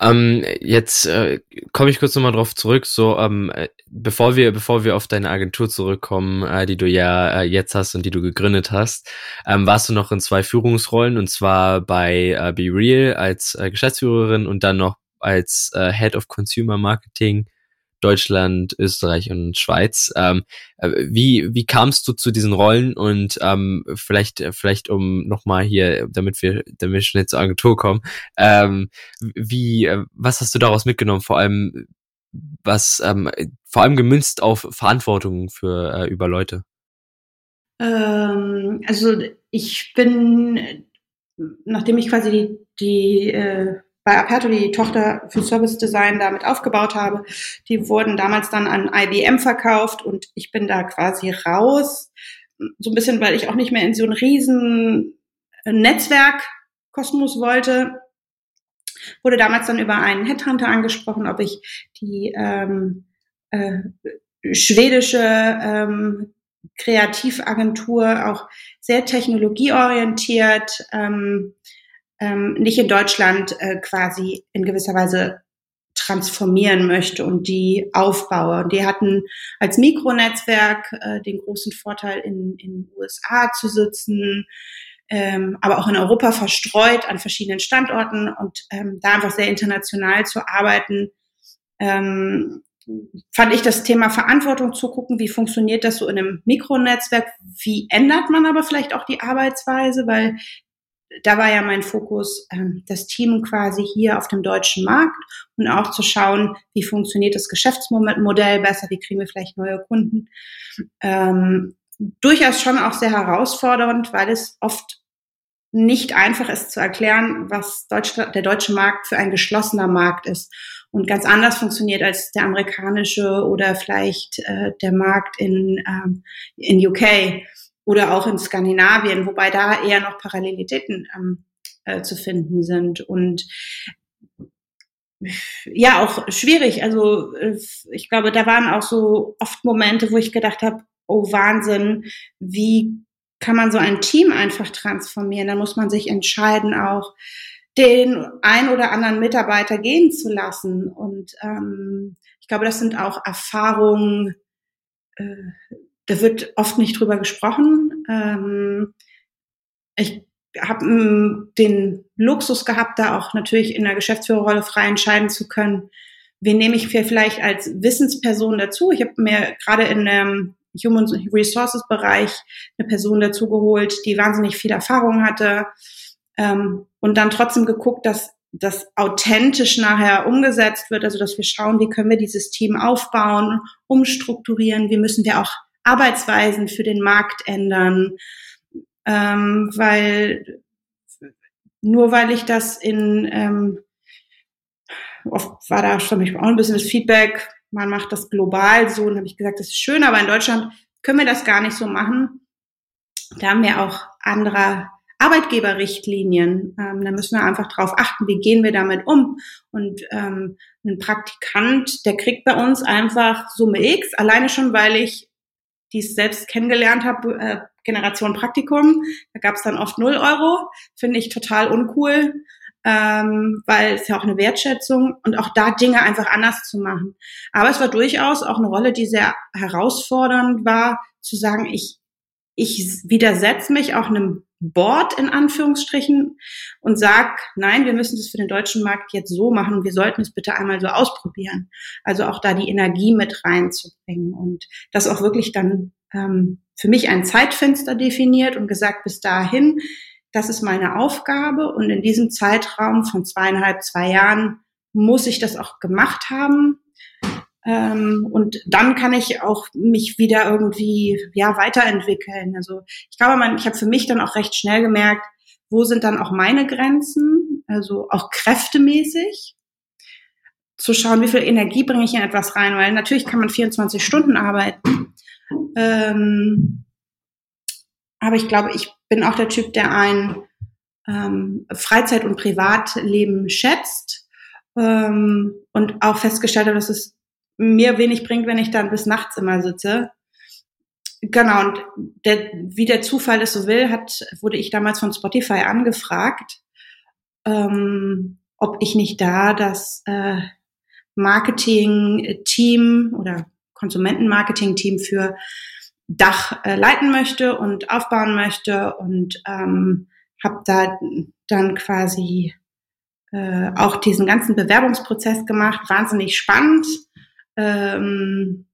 Ähm, jetzt äh, komme ich kurz nochmal drauf zurück, so ähm, äh, bevor wir bevor wir auf deine Agentur zurückkommen, äh, die du ja äh, jetzt hast und die du gegründet hast, ähm, warst du noch in zwei Führungsrollen und zwar bei äh, Be Real als äh, Geschäftsführerin und dann noch als äh, Head of Consumer Marketing Deutschland, Österreich und Schweiz. Ähm, äh, wie, wie kamst du zu diesen Rollen und ähm, vielleicht, vielleicht um nochmal hier, damit wir, damit wir schnell zur Agentur kommen, ähm, wie, äh, was hast du daraus mitgenommen? Vor allem, was, ähm, vor allem gemünzt auf Verantwortung für äh, über Leute? Ähm, also ich bin, nachdem ich quasi die, die äh, bei Aperto die Tochter für Service Design damit aufgebaut habe. Die wurden damals dann an IBM verkauft und ich bin da quasi raus. So ein bisschen, weil ich auch nicht mehr in so einen riesen Netzwerkkosmos wollte. Wurde damals dann über einen Headhunter angesprochen, ob ich die ähm, äh, schwedische ähm, Kreativagentur, auch sehr technologieorientiert, ähm, ähm, nicht in Deutschland äh, quasi in gewisser Weise transformieren möchte und die aufbaue. Und die hatten als Mikronetzwerk äh, den großen Vorteil, in den USA zu sitzen, ähm, aber auch in Europa verstreut an verschiedenen Standorten und ähm, da einfach sehr international zu arbeiten. Ähm, fand ich das Thema Verantwortung zu gucken, wie funktioniert das so in einem Mikronetzwerk, wie ändert man aber vielleicht auch die Arbeitsweise, weil da war ja mein Fokus, ähm, das Team quasi hier auf dem deutschen Markt und auch zu schauen, wie funktioniert das Geschäftsmodell besser, wie kriegen wir vielleicht neue Kunden. Ähm, durchaus schon auch sehr herausfordernd, weil es oft nicht einfach ist zu erklären, was Deutsch, der deutsche Markt für ein geschlossener Markt ist und ganz anders funktioniert als der amerikanische oder vielleicht äh, der Markt in, ähm, in UK oder auch in Skandinavien, wobei da eher noch Parallelitäten ähm, äh, zu finden sind. Und ja, auch schwierig. Also ich glaube, da waren auch so oft Momente, wo ich gedacht habe, oh Wahnsinn, wie kann man so ein Team einfach transformieren? Da muss man sich entscheiden, auch den ein oder anderen Mitarbeiter gehen zu lassen. Und ähm, ich glaube, das sind auch Erfahrungen, äh, da wird oft nicht drüber gesprochen. Ähm, ich habe ähm, den Luxus gehabt, da auch natürlich in der Geschäftsführerrolle frei entscheiden zu können, wen nehme ich vielleicht als Wissensperson dazu. Ich habe mir gerade in dem Human Resources Bereich eine Person dazu geholt, die wahnsinnig viel Erfahrung hatte ähm, und dann trotzdem geguckt, dass das authentisch nachher umgesetzt wird, also dass wir schauen, wie können wir dieses Team aufbauen, umstrukturieren, wie müssen wir auch Arbeitsweisen für den Markt ändern, ähm, weil nur weil ich das in ähm, oft war da schon auch ein bisschen das Feedback, man macht das global so und habe ich gesagt, das ist schön, aber in Deutschland können wir das gar nicht so machen. Da haben wir auch andere Arbeitgeberrichtlinien. Ähm, da müssen wir einfach drauf achten, wie gehen wir damit um. Und ähm, ein Praktikant, der kriegt bei uns einfach Summe X, alleine schon, weil ich die ich selbst kennengelernt habe, äh, Generation Praktikum. Da gab es dann oft 0 Euro. Finde ich total uncool, ähm, weil es ja auch eine Wertschätzung und auch da Dinge einfach anders zu machen. Aber es war durchaus auch eine Rolle, die sehr herausfordernd war, zu sagen, ich, ich widersetze mich auch einem Board in Anführungsstrichen und sag, nein, wir müssen das für den deutschen Markt jetzt so machen wir sollten es bitte einmal so ausprobieren. Also auch da die Energie mit reinzubringen und das auch wirklich dann ähm, für mich ein Zeitfenster definiert und gesagt, bis dahin, das ist meine Aufgabe und in diesem Zeitraum von zweieinhalb, zwei Jahren muss ich das auch gemacht haben. Ähm, und dann kann ich auch mich wieder irgendwie ja weiterentwickeln. Also ich glaube, man, ich habe für mich dann auch recht schnell gemerkt, wo sind dann auch meine Grenzen, also auch kräftemäßig zu schauen, wie viel Energie bringe ich in etwas rein, weil natürlich kann man 24 Stunden arbeiten. Ähm, aber ich glaube, ich bin auch der Typ, der ein ähm, Freizeit- und Privatleben schätzt ähm, und auch festgestellt hat, dass es mir wenig bringt, wenn ich dann bis nachts immer sitze. Genau, und der, wie der Zufall es so will, hat, wurde ich damals von Spotify angefragt, ähm, ob ich nicht da das äh, Marketing-Team oder Konsumentenmarketing-Team für Dach äh, leiten möchte und aufbauen möchte und ähm, habe da dann quasi äh, auch diesen ganzen Bewerbungsprozess gemacht, wahnsinnig spannend ähm,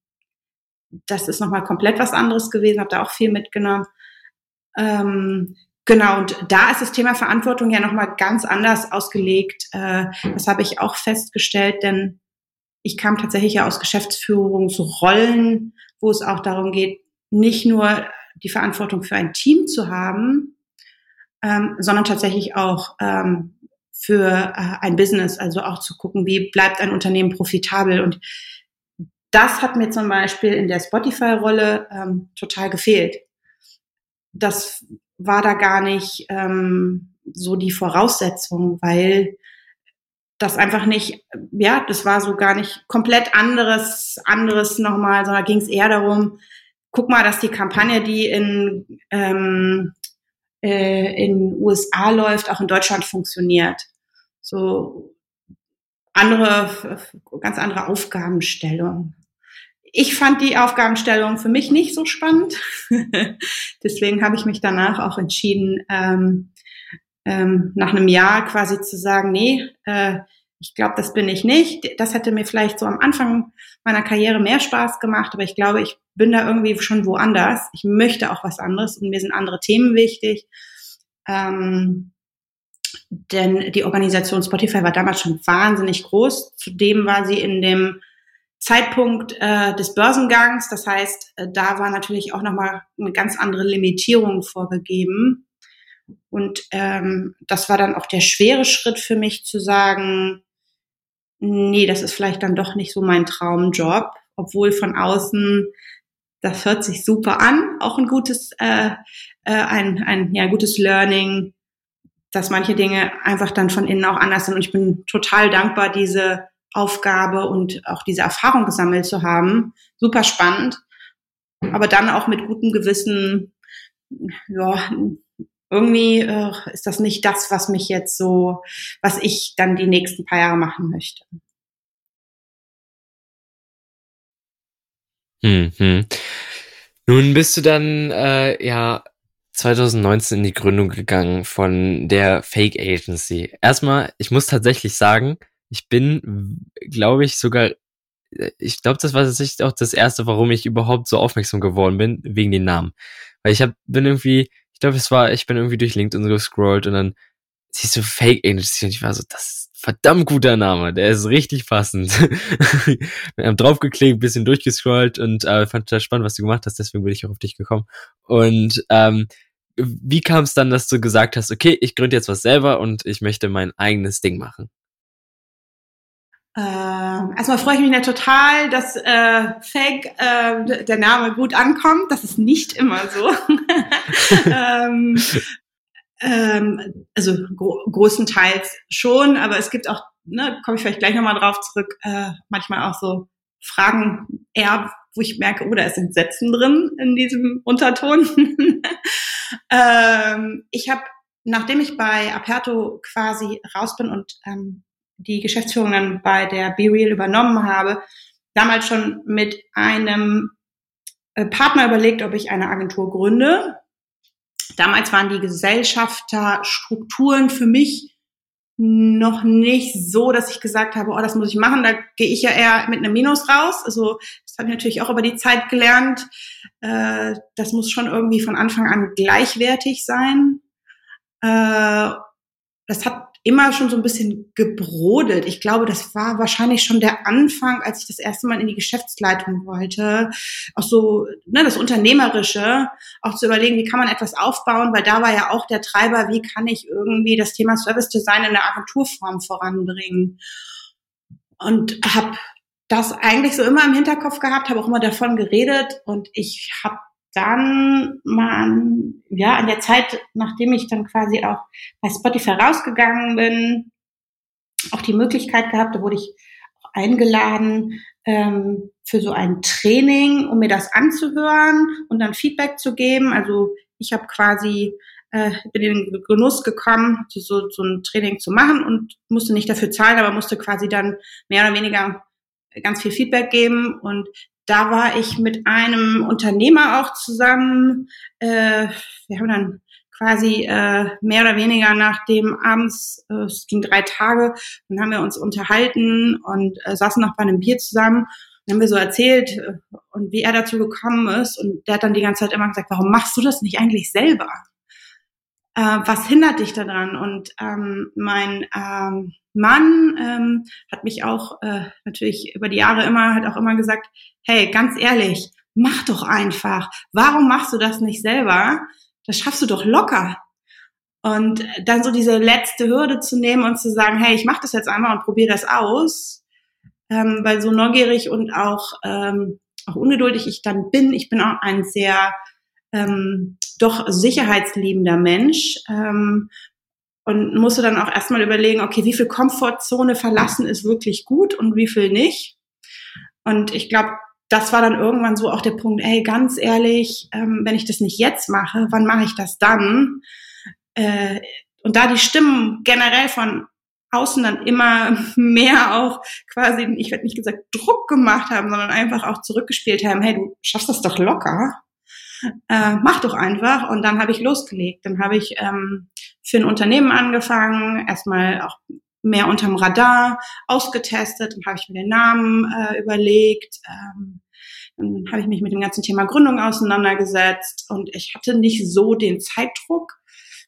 das ist nochmal komplett was anderes gewesen, habe da auch viel mitgenommen. Ähm, genau, und da ist das Thema Verantwortung ja nochmal ganz anders ausgelegt. Äh, das habe ich auch festgestellt, denn ich kam tatsächlich ja aus Geschäftsführungsrollen, wo es auch darum geht, nicht nur die Verantwortung für ein Team zu haben, ähm, sondern tatsächlich auch ähm, für äh, ein Business, also auch zu gucken, wie bleibt ein Unternehmen profitabel. Und das hat mir zum Beispiel in der Spotify-Rolle ähm, total gefehlt. Das war da gar nicht ähm, so die Voraussetzung, weil das einfach nicht, ja, das war so gar nicht komplett anderes, anderes nochmal, sondern ging es eher darum, guck mal, dass die Kampagne, die in, ähm, äh, in USA läuft, auch in Deutschland funktioniert. So andere, ganz andere Aufgabenstellung. Ich fand die Aufgabenstellung für mich nicht so spannend. Deswegen habe ich mich danach auch entschieden, ähm, ähm, nach einem Jahr quasi zu sagen, nee, äh, ich glaube, das bin ich nicht. Das hätte mir vielleicht so am Anfang meiner Karriere mehr Spaß gemacht, aber ich glaube, ich bin da irgendwie schon woanders. Ich möchte auch was anderes und mir sind andere Themen wichtig. Ähm, denn die Organisation Spotify war damals schon wahnsinnig groß. Zudem war sie in dem Zeitpunkt äh, des Börsengangs. Das heißt, äh, da war natürlich auch nochmal eine ganz andere Limitierung vorgegeben. Und ähm, das war dann auch der schwere Schritt für mich zu sagen, nee, das ist vielleicht dann doch nicht so mein Traumjob, obwohl von außen das hört sich super an, auch ein gutes, äh, äh, ein, ein ja, gutes Learning, dass manche Dinge einfach dann von innen auch anders sind. Und ich bin total dankbar, diese Aufgabe und auch diese Erfahrung gesammelt zu haben. Super spannend. Aber dann auch mit gutem Gewissen, ja, irgendwie äh, ist das nicht das, was mich jetzt so, was ich dann die nächsten paar Jahre machen möchte. Mhm. Nun bist du dann äh, ja 2019 in die Gründung gegangen von der Fake Agency. Erstmal, ich muss tatsächlich sagen, ich bin, glaube ich, sogar, äh, ich glaube, das war tatsächlich auch das erste, warum ich überhaupt so aufmerksam geworden bin, wegen den Namen. Weil ich hab, bin irgendwie, ich glaube, es war, ich bin irgendwie durch LinkedIn gescrollt und dann siehst du Fake Agency und ich war so, das ist verdammt guter Name, der ist richtig passend. Wir haben draufgeklickt, bisschen durchgescrollt und äh, fand das spannend, was du gemacht hast, deswegen bin ich auch auf dich gekommen. Und ähm, wie kam es dann, dass du gesagt hast, okay, ich gründe jetzt was selber und ich möchte mein eigenes Ding machen? Ähm, erstmal freue ich mich ja total, dass äh, Fake äh, der Name gut ankommt. Das ist nicht immer so. ähm, ähm, also gro großenteils schon, aber es gibt auch, ne, komme ich vielleicht gleich nochmal drauf zurück, äh, manchmal auch so Fragen eher, wo ich merke, oh, da ist Entsetzen drin in diesem Unterton. ähm, ich habe, nachdem ich bei Aperto quasi raus bin und ähm, die Geschäftsführung dann bei der BeReal übernommen habe, damals schon mit einem äh, Partner überlegt, ob ich eine Agentur gründe. Damals waren die Gesellschafterstrukturen für mich noch nicht so, dass ich gesagt habe, oh, das muss ich machen. Da gehe ich ja eher mit einem Minus raus. Also das habe ich natürlich auch über die Zeit gelernt. Äh, das muss schon irgendwie von Anfang an gleichwertig sein. Äh, das hat immer schon so ein bisschen gebrodelt. Ich glaube, das war wahrscheinlich schon der Anfang, als ich das erste Mal in die Geschäftsleitung wollte. Auch so, ne, das Unternehmerische, auch zu überlegen, wie kann man etwas aufbauen, weil da war ja auch der Treiber, wie kann ich irgendwie das Thema Service Design in der Agenturform voranbringen. Und habe das eigentlich so immer im Hinterkopf gehabt, habe auch immer davon geredet und ich habe dann man, ja, an der Zeit, nachdem ich dann quasi auch bei Spotify rausgegangen bin, auch die Möglichkeit gehabt, da wurde ich eingeladen ähm, für so ein Training, um mir das anzuhören und dann Feedback zu geben. Also ich habe quasi äh, bin in den Genuss gekommen, so, so ein Training zu machen und musste nicht dafür zahlen, aber musste quasi dann mehr oder weniger ganz viel Feedback geben und da war ich mit einem Unternehmer auch zusammen. Äh, wir haben dann quasi äh, mehr oder weniger nach dem abends, äh, es ging drei Tage, dann haben wir uns unterhalten und äh, saßen noch bei einem Bier zusammen. Dann haben wir so erzählt äh, und wie er dazu gekommen ist. Und der hat dann die ganze Zeit immer gesagt, warum machst du das nicht eigentlich selber? Äh, was hindert dich daran? Und ähm, mein ähm, Mann ähm, hat mich auch äh, natürlich über die Jahre immer, hat auch immer gesagt, hey, ganz ehrlich, mach doch einfach. Warum machst du das nicht selber? Das schaffst du doch locker. Und dann so diese letzte Hürde zu nehmen und zu sagen, hey, ich mache das jetzt einmal und probiere das aus, ähm, weil so neugierig und auch, ähm, auch ungeduldig ich dann bin. Ich bin auch ein sehr ähm, doch sicherheitsliebender Mensch ähm, und musste dann auch erstmal überlegen, okay, wie viel Komfortzone verlassen ist wirklich gut und wie viel nicht. Und ich glaube, das war dann irgendwann so auch der Punkt, ey, ganz ehrlich, ähm, wenn ich das nicht jetzt mache, wann mache ich das dann? Äh, und da die Stimmen generell von außen dann immer mehr auch quasi, ich werde nicht gesagt Druck gemacht haben, sondern einfach auch zurückgespielt haben, hey, du schaffst das doch locker. Äh, mach doch einfach. Und dann habe ich losgelegt. Dann habe ich ähm, für ein Unternehmen angefangen, erstmal auch mehr unterm Radar ausgetestet, dann habe ich mir den Namen äh, überlegt, ähm, dann habe ich mich mit dem ganzen Thema Gründung auseinandergesetzt und ich hatte nicht so den Zeitdruck.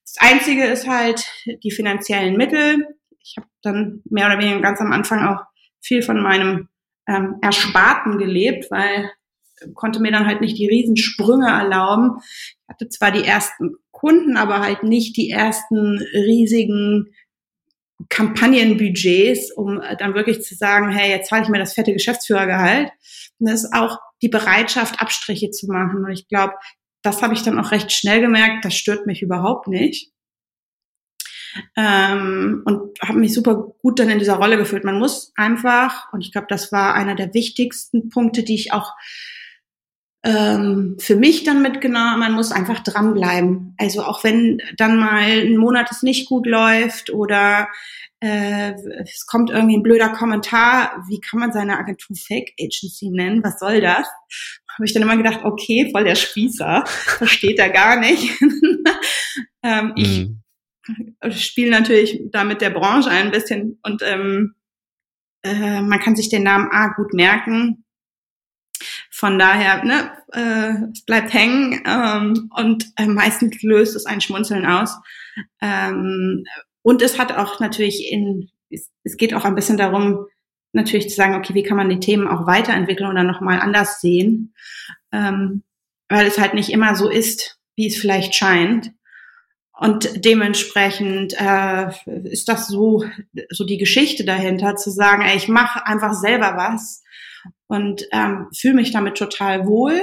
Das Einzige ist halt die finanziellen Mittel. Ich habe dann mehr oder weniger ganz am Anfang auch viel von meinem ähm, Ersparten gelebt, weil konnte mir dann halt nicht die Riesensprünge erlauben. Ich hatte zwar die ersten Kunden, aber halt nicht die ersten riesigen Kampagnenbudgets, um äh, dann wirklich zu sagen, hey, jetzt zahle ich mir das fette Geschäftsführergehalt. Und das ist auch die Bereitschaft, Abstriche zu machen. Und ich glaube, das habe ich dann auch recht schnell gemerkt, das stört mich überhaupt nicht. Ähm, und habe mich super gut dann in dieser Rolle gefühlt. Man muss einfach, und ich glaube, das war einer der wichtigsten Punkte, die ich auch ähm, für mich dann mitgenommen, man muss einfach dranbleiben. Also auch wenn dann mal ein Monat es nicht gut läuft oder äh, es kommt irgendwie ein blöder Kommentar, wie kann man seine Agentur Fake Agency nennen? Was soll das? Habe ich dann immer gedacht, okay, voll der Spießer, versteht er gar nicht. ähm, Ich mhm. spiele natürlich da mit der Branche ein bisschen und ähm, äh, man kann sich den Namen A gut merken, von daher, ne, äh, es bleibt hängen ähm, und äh, meistens löst es ein Schmunzeln aus. Ähm, und es hat auch natürlich in, es, es geht auch ein bisschen darum, natürlich zu sagen, okay, wie kann man die Themen auch weiterentwickeln oder nochmal anders sehen, ähm, weil es halt nicht immer so ist, wie es vielleicht scheint. Und dementsprechend äh, ist das so, so die Geschichte dahinter, zu sagen, ey, ich mache einfach selber was und ähm, fühle mich damit total wohl.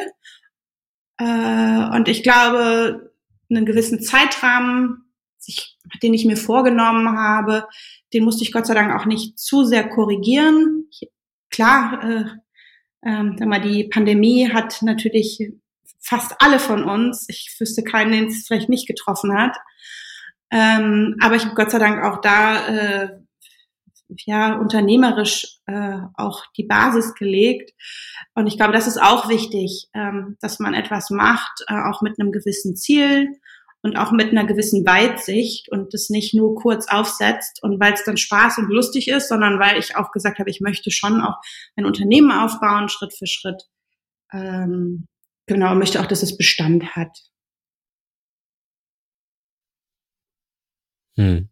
Äh, und ich glaube, einen gewissen Zeitrahmen, den ich mir vorgenommen habe, den musste ich Gott sei Dank auch nicht zu sehr korrigieren. Ich, klar, äh, äh, sag mal, die Pandemie hat natürlich fast alle von uns, ich wüsste keinen, den es vielleicht nicht getroffen hat. Ähm, aber ich habe Gott sei Dank auch da äh, ja unternehmerisch äh, auch die Basis gelegt. Und ich glaube, das ist auch wichtig, ähm, dass man etwas macht, äh, auch mit einem gewissen Ziel und auch mit einer gewissen Weitsicht und das nicht nur kurz aufsetzt und weil es dann Spaß und lustig ist, sondern weil ich auch gesagt habe, ich möchte schon auch ein Unternehmen aufbauen, Schritt für Schritt. Ähm, genau, möchte auch, dass es Bestand hat. Hm.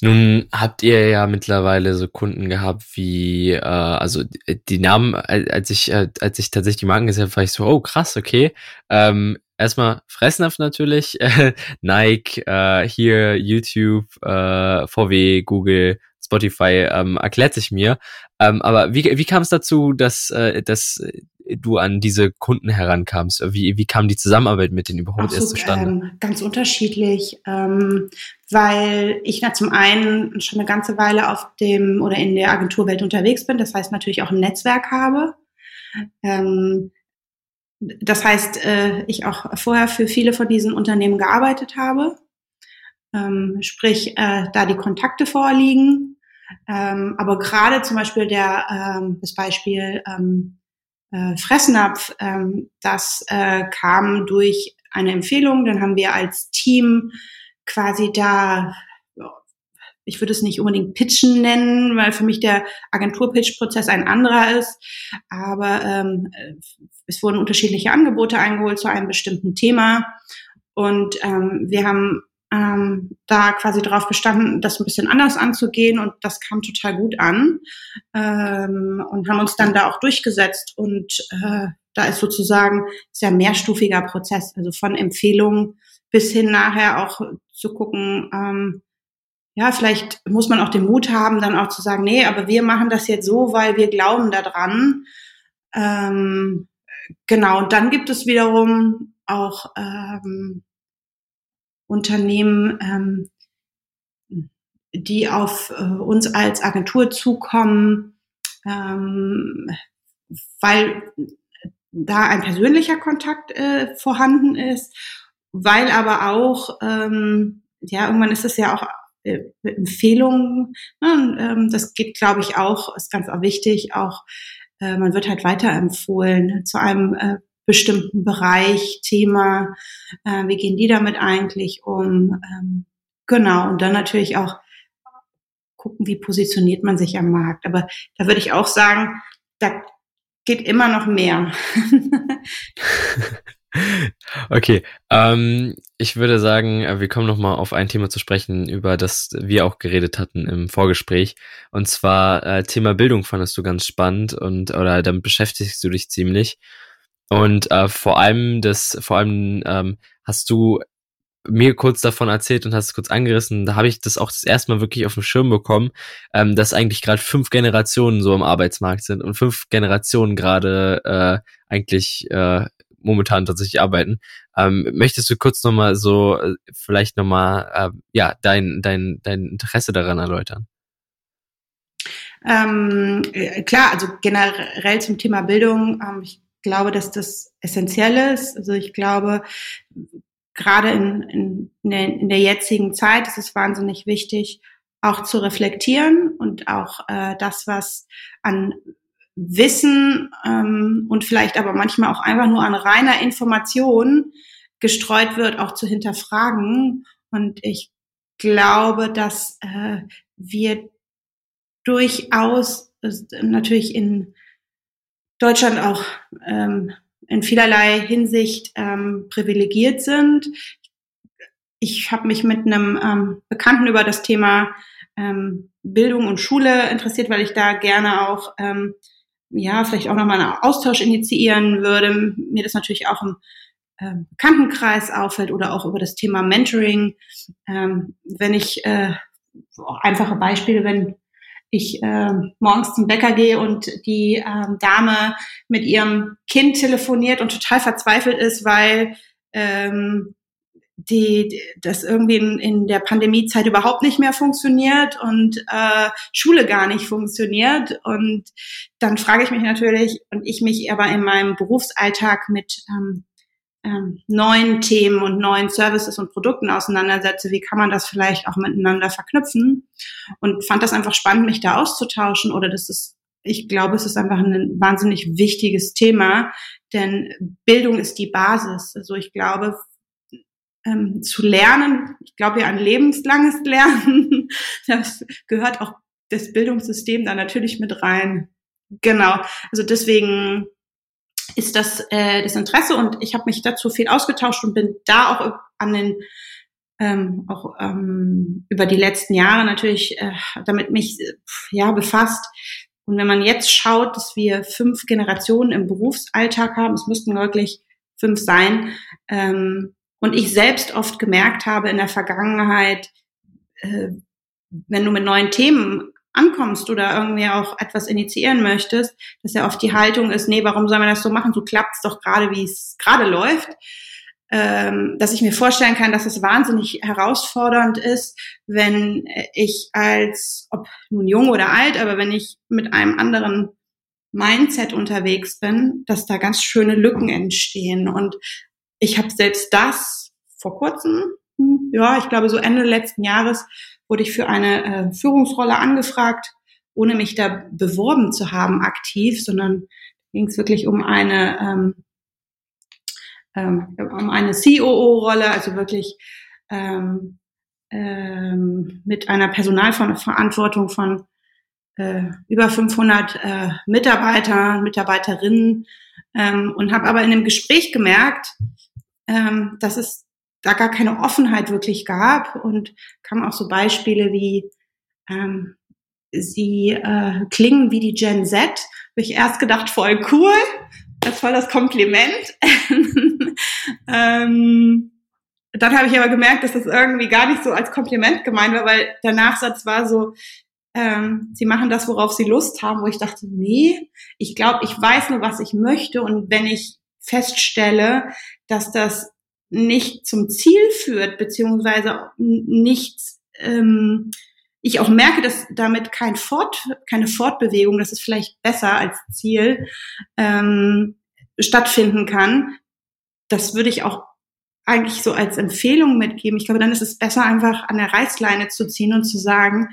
Nun habt ihr ja mittlerweile so Kunden gehabt wie, äh, also die Namen, als ich, äh, als ich tatsächlich die Marken gesehen habe, war ich so, oh krass, okay. Ähm, erstmal Fressnapf natürlich, äh, Nike, äh, hier YouTube, äh, VW, Google, Spotify, ähm, erklärt sich mir. Ähm, aber wie, wie kam es dazu, dass, äh, dass du an diese Kunden herankamst? Wie, wie kam die Zusammenarbeit mit denen überhaupt so, erst zustande? Ähm, ganz unterschiedlich, ähm, weil ich na, zum einen schon eine ganze Weile auf dem oder in der Agenturwelt unterwegs bin, das heißt natürlich auch ein Netzwerk habe. Ähm, das heißt, äh, ich auch vorher für viele von diesen Unternehmen gearbeitet habe, ähm, sprich, äh, da die Kontakte vorliegen. Ähm, aber gerade zum Beispiel der, ähm, das Beispiel ähm, äh, Fressnapf, ähm, das äh, kam durch eine Empfehlung. Dann haben wir als Team quasi da, ich würde es nicht unbedingt Pitchen nennen, weil für mich der Agentur-Pitch-Prozess ein anderer ist. Aber ähm, es wurden unterschiedliche Angebote eingeholt zu einem bestimmten Thema. Und ähm, wir haben ähm, da quasi darauf bestanden, das ein bisschen anders anzugehen und das kam total gut an ähm, und haben uns dann da auch durchgesetzt und äh, da ist sozusagen sehr mehrstufiger Prozess, also von Empfehlungen bis hin nachher auch zu gucken, ähm, ja, vielleicht muss man auch den Mut haben, dann auch zu sagen, nee, aber wir machen das jetzt so, weil wir glauben daran. Ähm, genau, und dann gibt es wiederum auch ähm, Unternehmen, ähm, die auf äh, uns als Agentur zukommen, ähm, weil da ein persönlicher Kontakt äh, vorhanden ist, weil aber auch, ähm, ja, irgendwann ist es ja auch äh, Empfehlungen. Ne? Ähm, das geht, glaube ich, auch, ist ganz auch wichtig, auch äh, man wird halt weiterempfohlen zu einem äh, bestimmten Bereich, Thema, äh, wie gehen die damit eigentlich um? Ähm, genau, und dann natürlich auch gucken, wie positioniert man sich am Markt. Aber da würde ich auch sagen, da geht immer noch mehr. okay, ähm, ich würde sagen, äh, wir kommen noch mal auf ein Thema zu sprechen, über das wir auch geredet hatten im Vorgespräch. Und zwar äh, Thema Bildung fandest du ganz spannend und oder damit beschäftigst du dich ziemlich. Und äh, vor allem das, vor allem ähm, hast du mir kurz davon erzählt und hast es kurz angerissen, da habe ich das auch das erste Mal wirklich auf dem Schirm bekommen, ähm, dass eigentlich gerade fünf Generationen so im Arbeitsmarkt sind und fünf Generationen gerade äh, eigentlich äh, momentan tatsächlich arbeiten. Ähm, möchtest du kurz nochmal so äh, vielleicht nochmal äh, ja, dein, dein, dein Interesse daran erläutern? Ähm, äh, klar, also generell zum Thema Bildung, ähm, ich glaube, dass das essentiell ist. Also ich glaube, gerade in, in, in, der, in der jetzigen Zeit ist es wahnsinnig wichtig, auch zu reflektieren und auch äh, das, was an Wissen ähm, und vielleicht aber manchmal auch einfach nur an reiner Information gestreut wird, auch zu hinterfragen. Und ich glaube, dass äh, wir durchaus äh, natürlich in Deutschland auch ähm, in vielerlei Hinsicht ähm, privilegiert sind. Ich habe mich mit einem ähm, Bekannten über das Thema ähm, Bildung und Schule interessiert, weil ich da gerne auch ähm, ja vielleicht auch nochmal einen Austausch initiieren würde. Mir das natürlich auch im ähm, Bekanntenkreis auffällt oder auch über das Thema Mentoring. Ähm, wenn ich äh, einfache Beispiele, wenn ich äh, morgens zum Bäcker gehe und die äh, Dame mit ihrem Kind telefoniert und total verzweifelt ist, weil ähm, die, das irgendwie in, in der Pandemiezeit überhaupt nicht mehr funktioniert und äh, Schule gar nicht funktioniert. Und dann frage ich mich natürlich, und ich mich aber in meinem Berufsalltag mit ähm, ähm, neuen Themen und neuen Services und Produkten auseinandersetze, wie kann man das vielleicht auch miteinander verknüpfen? Und fand das einfach spannend, mich da auszutauschen oder das ist, ich glaube, es ist einfach ein wahnsinnig wichtiges Thema, denn Bildung ist die Basis. Also ich glaube, ähm, zu lernen, ich glaube ja an lebenslanges Lernen, das gehört auch das Bildungssystem da natürlich mit rein. Genau. Also deswegen ist das äh, das Interesse und ich habe mich dazu viel ausgetauscht und bin da auch an den ähm, auch ähm, über die letzten Jahre natürlich äh, damit mich ja befasst. Und wenn man jetzt schaut, dass wir fünf Generationen im Berufsalltag haben, es müssten wirklich fünf sein, ähm, und ich selbst oft gemerkt habe in der Vergangenheit, äh, wenn du mit neuen Themen ankommst oder irgendwie auch etwas initiieren möchtest, dass ja oft die Haltung ist, nee, warum soll man das so machen? So klappt es doch gerade, wie es gerade läuft. Ähm, dass ich mir vorstellen kann, dass es wahnsinnig herausfordernd ist, wenn ich als, ob nun jung oder alt, aber wenn ich mit einem anderen Mindset unterwegs bin, dass da ganz schöne Lücken entstehen. Und ich habe selbst das vor kurzem, hm, ja, ich glaube so Ende letzten Jahres, wurde ich für eine äh, Führungsrolle angefragt, ohne mich da beworben zu haben aktiv, sondern ging es wirklich um eine ähm, ähm, um eine COO-Rolle, also wirklich ähm, ähm, mit einer Personalverantwortung von äh, über 500 äh, Mitarbeiter, Mitarbeiterinnen ähm, und habe aber in dem Gespräch gemerkt, ähm, dass es da gar keine Offenheit wirklich gab und kamen auch so Beispiele wie ähm, sie äh, klingen wie die Gen Z. Habe ich erst gedacht, voll cool, das voll das Kompliment. ähm, dann habe ich aber gemerkt, dass das irgendwie gar nicht so als Kompliment gemeint war, weil der Nachsatz war so, ähm, sie machen das, worauf sie Lust haben, wo ich dachte, nee, ich glaube, ich weiß nur, was ich möchte und wenn ich feststelle, dass das nicht zum Ziel führt, beziehungsweise nichts, ähm, ich auch merke, dass damit kein Fort, keine Fortbewegung, das ist vielleicht besser als Ziel, ähm, stattfinden kann, das würde ich auch eigentlich so als Empfehlung mitgeben. Ich glaube, dann ist es besser, einfach an der Reißleine zu ziehen und zu sagen,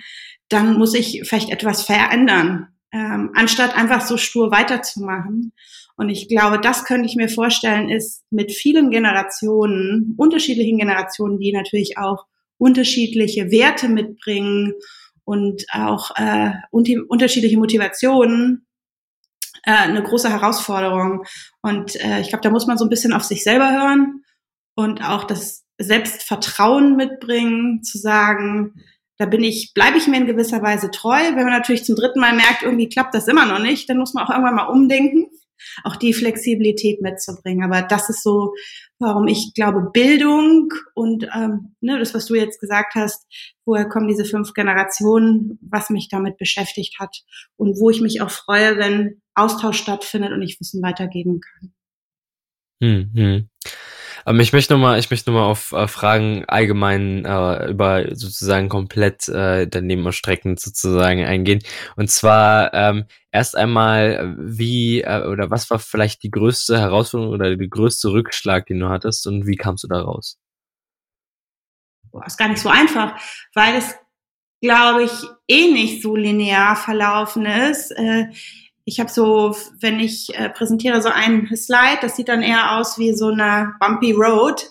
dann muss ich vielleicht etwas verändern, ähm, anstatt einfach so stur weiterzumachen. Und ich glaube, das könnte ich mir vorstellen, ist mit vielen Generationen, unterschiedlichen Generationen, die natürlich auch unterschiedliche Werte mitbringen und auch äh, unterschiedliche Motivationen, äh, eine große Herausforderung. Und äh, ich glaube, da muss man so ein bisschen auf sich selber hören und auch das Selbstvertrauen mitbringen, zu sagen, da bin ich, bleibe ich mir in gewisser Weise treu. Wenn man natürlich zum dritten Mal merkt, irgendwie klappt das immer noch nicht, dann muss man auch irgendwann mal umdenken, auch die Flexibilität mitzubringen. Aber das ist so, warum ich glaube, Bildung und ähm, ne, das, was du jetzt gesagt hast, woher kommen diese fünf Generationen, was mich damit beschäftigt hat und wo ich mich auch freue, wenn Austausch stattfindet und ich Wissen weitergeben kann. Hm, hm. Ähm, ich möchte nochmal, ich möchte nochmal auf äh, Fragen allgemein äh, über sozusagen komplett äh, daneben streckend sozusagen eingehen. Und zwar ähm, erst einmal, wie äh, oder was war vielleicht die größte Herausforderung oder die größte Rückschlag, den du hattest und wie kamst du da raus? Boah, ist gar nicht so einfach, weil es, glaube ich, eh nicht so linear verlaufen ist. Äh, ich habe so, wenn ich äh, präsentiere, so ein Slide, das sieht dann eher aus wie so eine bumpy road.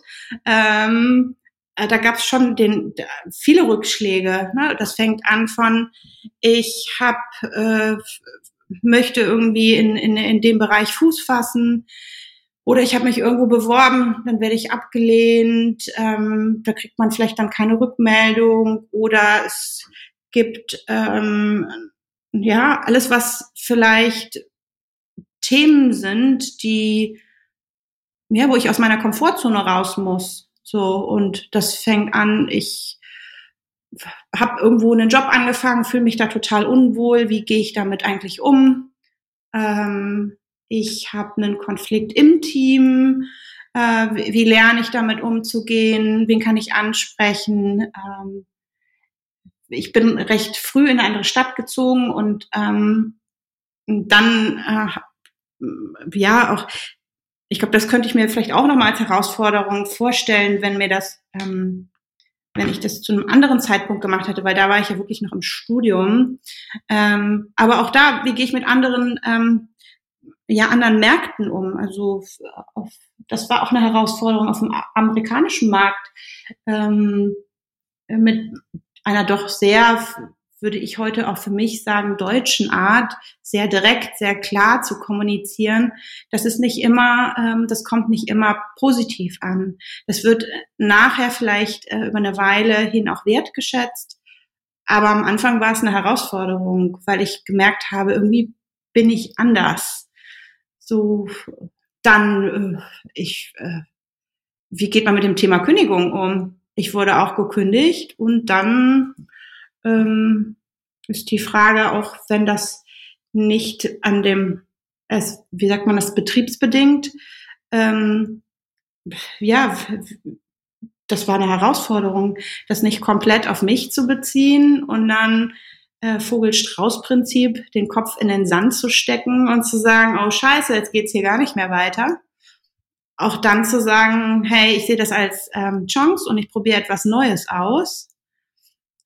Ähm, äh, da gab es schon den, viele Rückschläge. Ne? Das fängt an von, ich hab, äh, möchte irgendwie in, in, in dem Bereich Fuß fassen oder ich habe mich irgendwo beworben, dann werde ich abgelehnt, ähm, da kriegt man vielleicht dann keine Rückmeldung oder es gibt ähm, ja, alles, was vielleicht Themen sind, die, ja, wo ich aus meiner Komfortzone raus muss. So, und das fängt an, ich habe irgendwo einen Job angefangen, fühle mich da total unwohl, wie gehe ich damit eigentlich um? Ähm, ich habe einen Konflikt im Team, äh, wie, wie, lerne ich damit umzugehen, wen kann ich ansprechen? Ähm, ich bin recht früh in eine andere Stadt gezogen und ähm, dann äh, ja auch ich glaube, das könnte ich mir vielleicht auch nochmal als Herausforderung vorstellen, wenn mir das, ähm, wenn ich das zu einem anderen Zeitpunkt gemacht hätte, weil da war ich ja wirklich noch im Studium. Ähm, aber auch da, wie gehe ich mit anderen, ähm, ja, anderen Märkten um? Also auf, das war auch eine Herausforderung auf dem amerikanischen Markt. Ähm, mit einer doch sehr, würde ich heute auch für mich sagen, deutschen Art, sehr direkt, sehr klar zu kommunizieren. Das ist nicht immer, ähm, das kommt nicht immer positiv an. Das wird nachher vielleicht äh, über eine Weile hin auch wertgeschätzt. Aber am Anfang war es eine Herausforderung, weil ich gemerkt habe, irgendwie bin ich anders. So, dann, äh, ich, äh, wie geht man mit dem Thema Kündigung um? Ich wurde auch gekündigt und dann ähm, ist die Frage auch, wenn das nicht an dem, es, wie sagt man das, betriebsbedingt, ähm, ja, das war eine Herausforderung, das nicht komplett auf mich zu beziehen und dann äh, Vogel-Strauß-Prinzip, den Kopf in den Sand zu stecken und zu sagen, oh scheiße, jetzt geht's hier gar nicht mehr weiter auch dann zu sagen, hey, ich sehe das als ähm, Chance und ich probiere etwas Neues aus.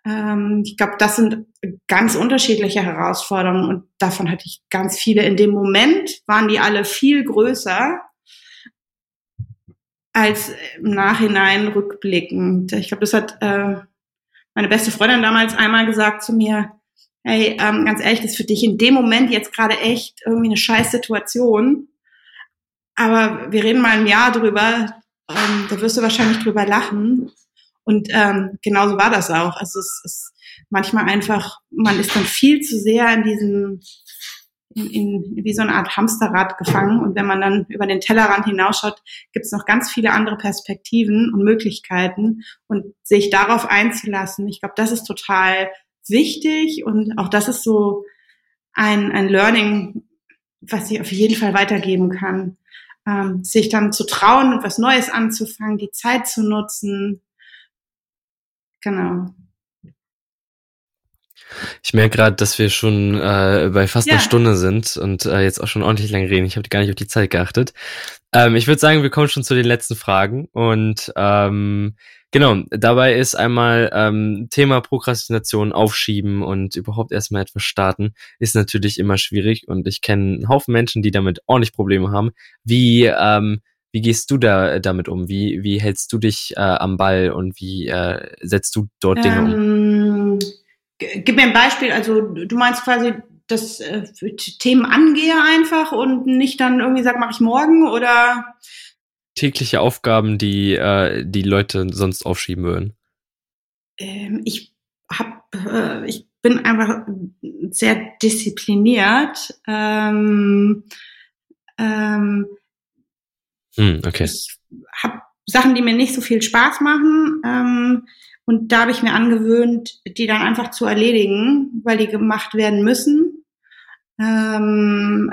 Ähm, ich glaube, das sind ganz unterschiedliche Herausforderungen und davon hatte ich ganz viele. In dem Moment waren die alle viel größer als im Nachhinein rückblickend. Ich glaube, das hat äh, meine beste Freundin damals einmal gesagt zu mir, hey, ähm, ganz ehrlich, das ist für dich in dem Moment jetzt gerade echt irgendwie eine scheiß Situation aber wir reden mal ein Jahr drüber, ähm, da wirst du wahrscheinlich drüber lachen. Und ähm, genauso war das auch. Also es ist manchmal einfach, man ist dann viel zu sehr in diesem in, in, wie so eine Art Hamsterrad gefangen. Und wenn man dann über den Tellerrand hinausschaut, gibt es noch ganz viele andere Perspektiven und Möglichkeiten und sich darauf einzulassen. Ich glaube, das ist total wichtig und auch das ist so ein, ein Learning, was ich auf jeden Fall weitergeben kann. Ähm, sich dann zu trauen und was Neues anzufangen, die Zeit zu nutzen. Genau. Ich merke gerade, dass wir schon äh, bei fast ja. einer Stunde sind und äh, jetzt auch schon ordentlich lang reden. Ich habe gar nicht auf die Zeit geachtet. Ähm, ich würde sagen, wir kommen schon zu den letzten Fragen. Und ähm, genau, dabei ist einmal ähm, Thema Prokrastination aufschieben und überhaupt erstmal etwas starten, ist natürlich immer schwierig. Und ich kenne einen Haufen Menschen, die damit ordentlich Probleme haben. Wie ähm, wie gehst du da damit um? Wie, wie hältst du dich äh, am Ball und wie äh, setzt du dort Dinge um? Ähm, Gib mir ein Beispiel, also du meinst quasi, dass äh, Themen angehe einfach und nicht dann irgendwie sag, mache ich morgen oder tägliche Aufgaben, die äh, die Leute sonst aufschieben würden? Ähm, ich hab, äh, ich bin einfach sehr diszipliniert. Ähm, ähm, hm, okay. Ich habe Sachen, die mir nicht so viel Spaß machen. Ähm, und da habe ich mir angewöhnt, die dann einfach zu erledigen, weil die gemacht werden müssen. Ähm,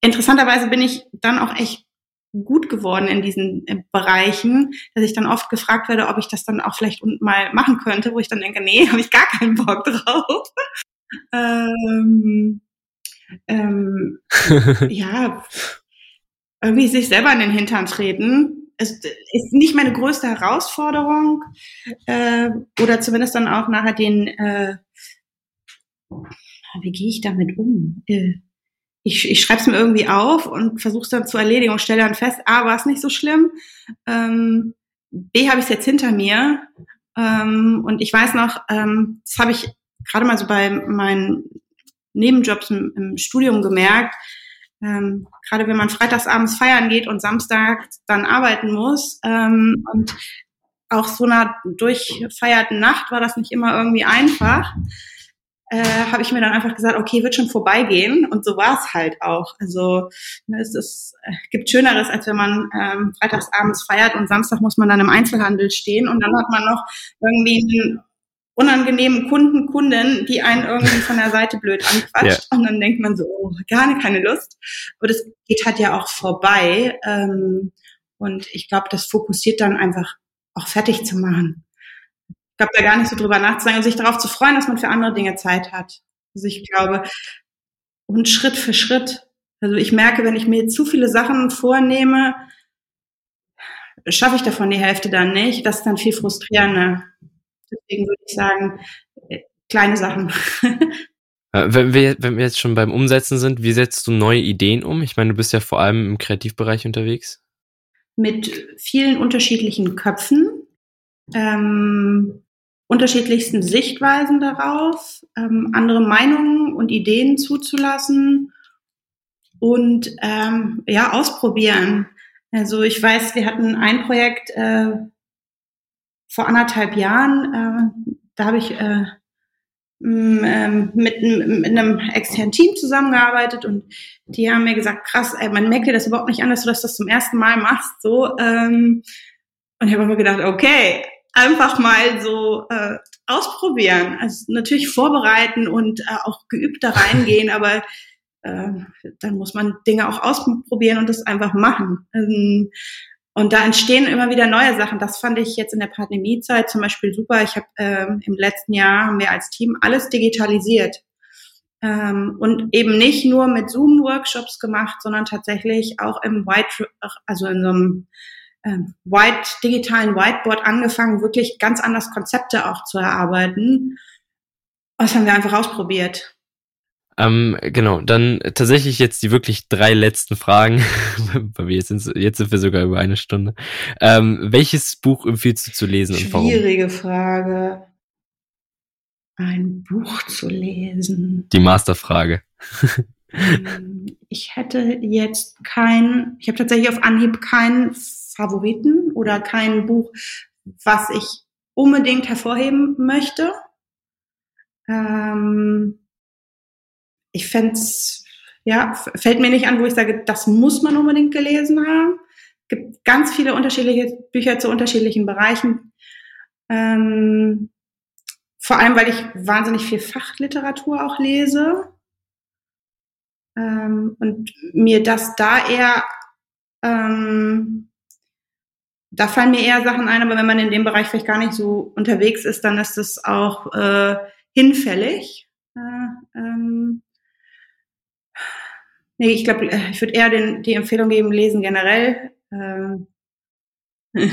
interessanterweise bin ich dann auch echt gut geworden in diesen äh, Bereichen, dass ich dann oft gefragt werde, ob ich das dann auch vielleicht mal machen könnte, wo ich dann denke, nee, habe ich gar keinen Bock drauf. ähm, ähm, ja, irgendwie sich selber in den Hintern treten es ist nicht meine größte Herausforderung äh, oder zumindest dann auch nachher den, äh, wie gehe ich damit um? Äh, ich, ich schreibe es mir irgendwie auf und versuche es dann zu erledigen und stelle dann fest, A, war es nicht so schlimm, ähm, B, habe ich es jetzt hinter mir ähm, und ich weiß noch, ähm, das habe ich gerade mal so bei meinen Nebenjobs im, im Studium gemerkt, ähm, gerade wenn man freitags abends feiern geht und Samstag dann arbeiten muss ähm, und auch so einer durchfeierten Nacht war das nicht immer irgendwie einfach, äh, habe ich mir dann einfach gesagt, okay, wird schon vorbeigehen und so war es halt auch. Also ne, es ist, äh, gibt Schöneres, als wenn man ähm, freitags abends feiert und Samstag muss man dann im Einzelhandel stehen und dann hat man noch irgendwie einen unangenehmen Kunden, Kunden, die einen irgendwie von der Seite blöd anquatscht. Ja. Und dann denkt man so, oh, gar keine Lust. Aber das geht halt ja auch vorbei. Ähm, und ich glaube, das fokussiert dann einfach auch fertig zu machen. Ich glaube, da gar nicht so drüber nachzudenken und sich darauf zu freuen, dass man für andere Dinge Zeit hat. Also ich glaube, und Schritt für Schritt. Also ich merke, wenn ich mir zu viele Sachen vornehme, schaffe ich davon die Hälfte dann nicht. Das ist dann viel frustrierender. Deswegen würde ich sagen, äh, kleine Sachen. Äh, wenn wir, wenn wir jetzt schon beim Umsetzen sind, wie setzt du neue Ideen um? Ich meine, du bist ja vor allem im Kreativbereich unterwegs. Mit vielen unterschiedlichen Köpfen, ähm, unterschiedlichsten Sichtweisen darauf, ähm, andere Meinungen und Ideen zuzulassen und ähm, ja, ausprobieren. Also ich weiß, wir hatten ein Projekt, äh, vor anderthalb Jahren, äh, da habe ich äh, ähm, mit, mit einem externen Team zusammengearbeitet und die haben mir gesagt, krass, ey, man merkt dir das überhaupt nicht an, dass du das, zum ersten Mal machst. So, ähm, und ich habe mir gedacht, okay, einfach mal so äh, ausprobieren. Also natürlich vorbereiten und äh, auch geübt da reingehen, aber äh, dann muss man Dinge auch ausprobieren und das einfach machen. Ähm, und da entstehen immer wieder neue Sachen. Das fand ich jetzt in der Pandemiezeit zum Beispiel super. Ich habe ähm, im letzten Jahr haben wir als Team alles digitalisiert. Ähm, und eben nicht nur mit Zoom-Workshops gemacht, sondern tatsächlich auch im White, also in so einem White, digitalen Whiteboard angefangen, wirklich ganz anders Konzepte auch zu erarbeiten. Das haben wir einfach ausprobiert. Ähm, genau, dann tatsächlich jetzt die wirklich drei letzten Fragen. jetzt, sind, jetzt sind wir sogar über eine Stunde. Ähm, welches Buch empfiehlst du zu lesen und warum? Schwierige Frage. Ein Buch zu lesen. Die Masterfrage. Ähm, ich hätte jetzt kein, ich habe tatsächlich auf Anhieb keinen Favoriten oder kein Buch, was ich unbedingt hervorheben möchte. Ähm, ich fände Ja, fällt mir nicht an, wo ich sage, das muss man unbedingt gelesen haben. Es gibt ganz viele unterschiedliche Bücher zu unterschiedlichen Bereichen. Ähm, vor allem, weil ich wahnsinnig viel Fachliteratur auch lese. Ähm, und mir das da eher, ähm, da fallen mir eher Sachen ein, aber wenn man in dem Bereich vielleicht gar nicht so unterwegs ist, dann ist es auch äh, hinfällig. Äh, ähm, nee, ich glaube, äh, ich würde eher den, die Empfehlung geben, lesen generell. Ähm.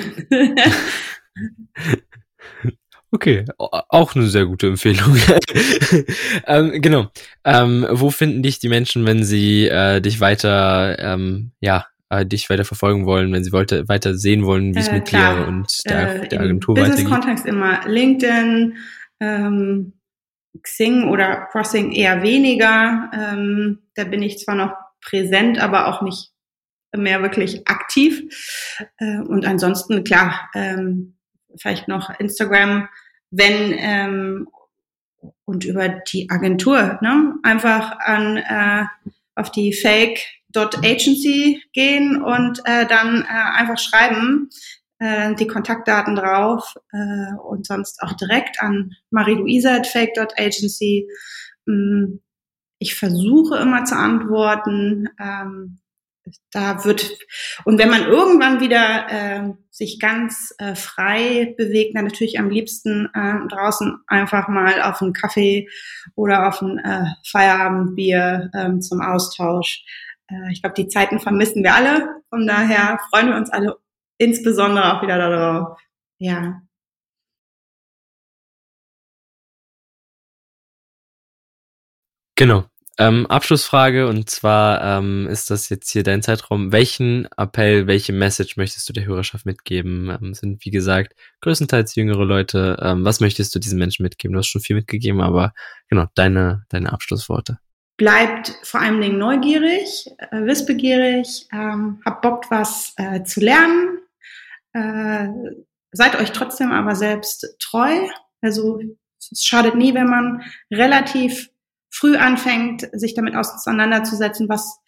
Okay, auch eine sehr gute Empfehlung. ähm, genau. Ähm, wo finden dich die Menschen, wenn sie äh, dich weiter, ähm, ja, äh, dich weiter verfolgen wollen, wenn sie wollte, weiter sehen wollen, wie es äh, mit klar. dir und der, äh, der Agentur Business weitergeht? Business-Kontext immer LinkedIn, ähm, Xing oder Crossing eher weniger. Ähm, da bin ich zwar noch präsent, aber auch nicht mehr wirklich aktiv. Äh, und ansonsten, klar, ähm, vielleicht noch Instagram, wenn ähm, und über die Agentur, ne? Einfach an äh, auf die fake.agency gehen und äh, dann äh, einfach schreiben, äh, die Kontaktdaten drauf äh, und sonst auch direkt an Marie-Louise at fake.agency. Mm, ich versuche immer zu antworten. Ähm, da wird und wenn man irgendwann wieder äh, sich ganz äh, frei bewegt, dann natürlich am liebsten äh, draußen einfach mal auf einen Kaffee oder auf ein äh, Feierabendbier äh, zum Austausch. Äh, ich glaube, die Zeiten vermissen wir alle. Von daher freuen wir uns alle insbesondere auch wieder darauf. Ja. Genau. Ähm, Abschlussfrage und zwar ähm, ist das jetzt hier dein Zeitraum. Welchen Appell, welche Message möchtest du der Hörerschaft mitgeben? Ähm, sind wie gesagt größtenteils jüngere Leute. Ähm, was möchtest du diesen Menschen mitgeben? Du hast schon viel mitgegeben, aber genau deine deine Abschlussworte. Bleibt vor allen Dingen neugierig, äh, wissbegierig, ähm, habt Bock was äh, zu lernen, äh, seid euch trotzdem aber selbst treu. Also es schadet nie, wenn man relativ früh anfängt, sich damit auseinanderzusetzen, was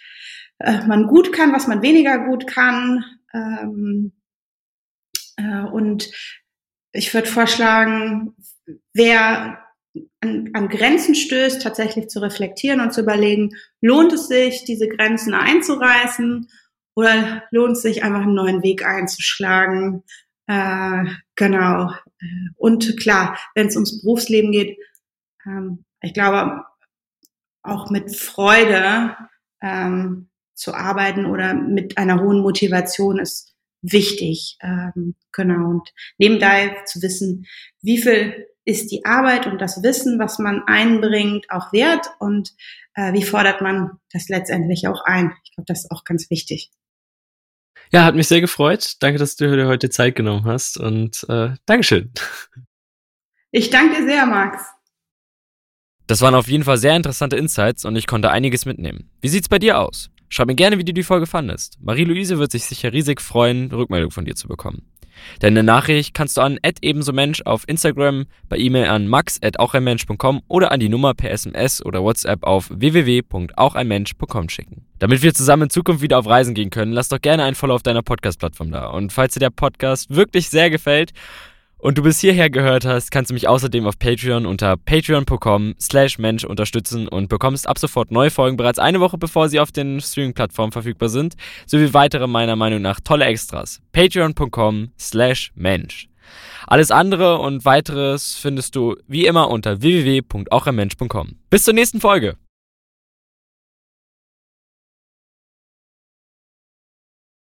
äh, man gut kann, was man weniger gut kann. Ähm, äh, und ich würde vorschlagen, wer an, an Grenzen stößt, tatsächlich zu reflektieren und zu überlegen, lohnt es sich, diese Grenzen einzureißen oder lohnt es sich einfach einen neuen Weg einzuschlagen? Äh, genau. Und klar, wenn es ums Berufsleben geht, ähm, ich glaube, auch mit Freude ähm, zu arbeiten oder mit einer hohen Motivation ist wichtig. Ähm, genau. Und nebenbei zu wissen, wie viel ist die Arbeit und das Wissen, was man einbringt, auch wert und äh, wie fordert man das letztendlich auch ein. Ich glaube, das ist auch ganz wichtig. Ja, hat mich sehr gefreut. Danke, dass du dir heute Zeit genommen hast und äh, Dankeschön. Ich danke sehr, Max. Das waren auf jeden Fall sehr interessante Insights und ich konnte einiges mitnehmen. Wie sieht's bei dir aus? Schreib mir gerne, wie du die Folge fandest. Marie-Louise wird sich sicher riesig freuen, Rückmeldung von dir zu bekommen. Deine Nachricht kannst du an ebensomensch auf Instagram, bei E-Mail an max.aucheinmensch.com oder an die Nummer per SMS oder WhatsApp auf www.aucheinmensch.com schicken. Damit wir zusammen in Zukunft wieder auf Reisen gehen können, lass doch gerne ein Follow auf deiner Podcast-Plattform da. Und falls dir der Podcast wirklich sehr gefällt, und du bis hierher gehört hast, kannst du mich außerdem auf Patreon unter patreon.com slash Mensch unterstützen und bekommst ab sofort neue Folgen bereits eine Woche bevor sie auf den Streaming-Plattformen verfügbar sind, sowie weitere meiner Meinung nach tolle Extras. patreon.com slash Mensch. Alles andere und weiteres findest du wie immer unter www.auchermensch.com. Bis zur nächsten Folge!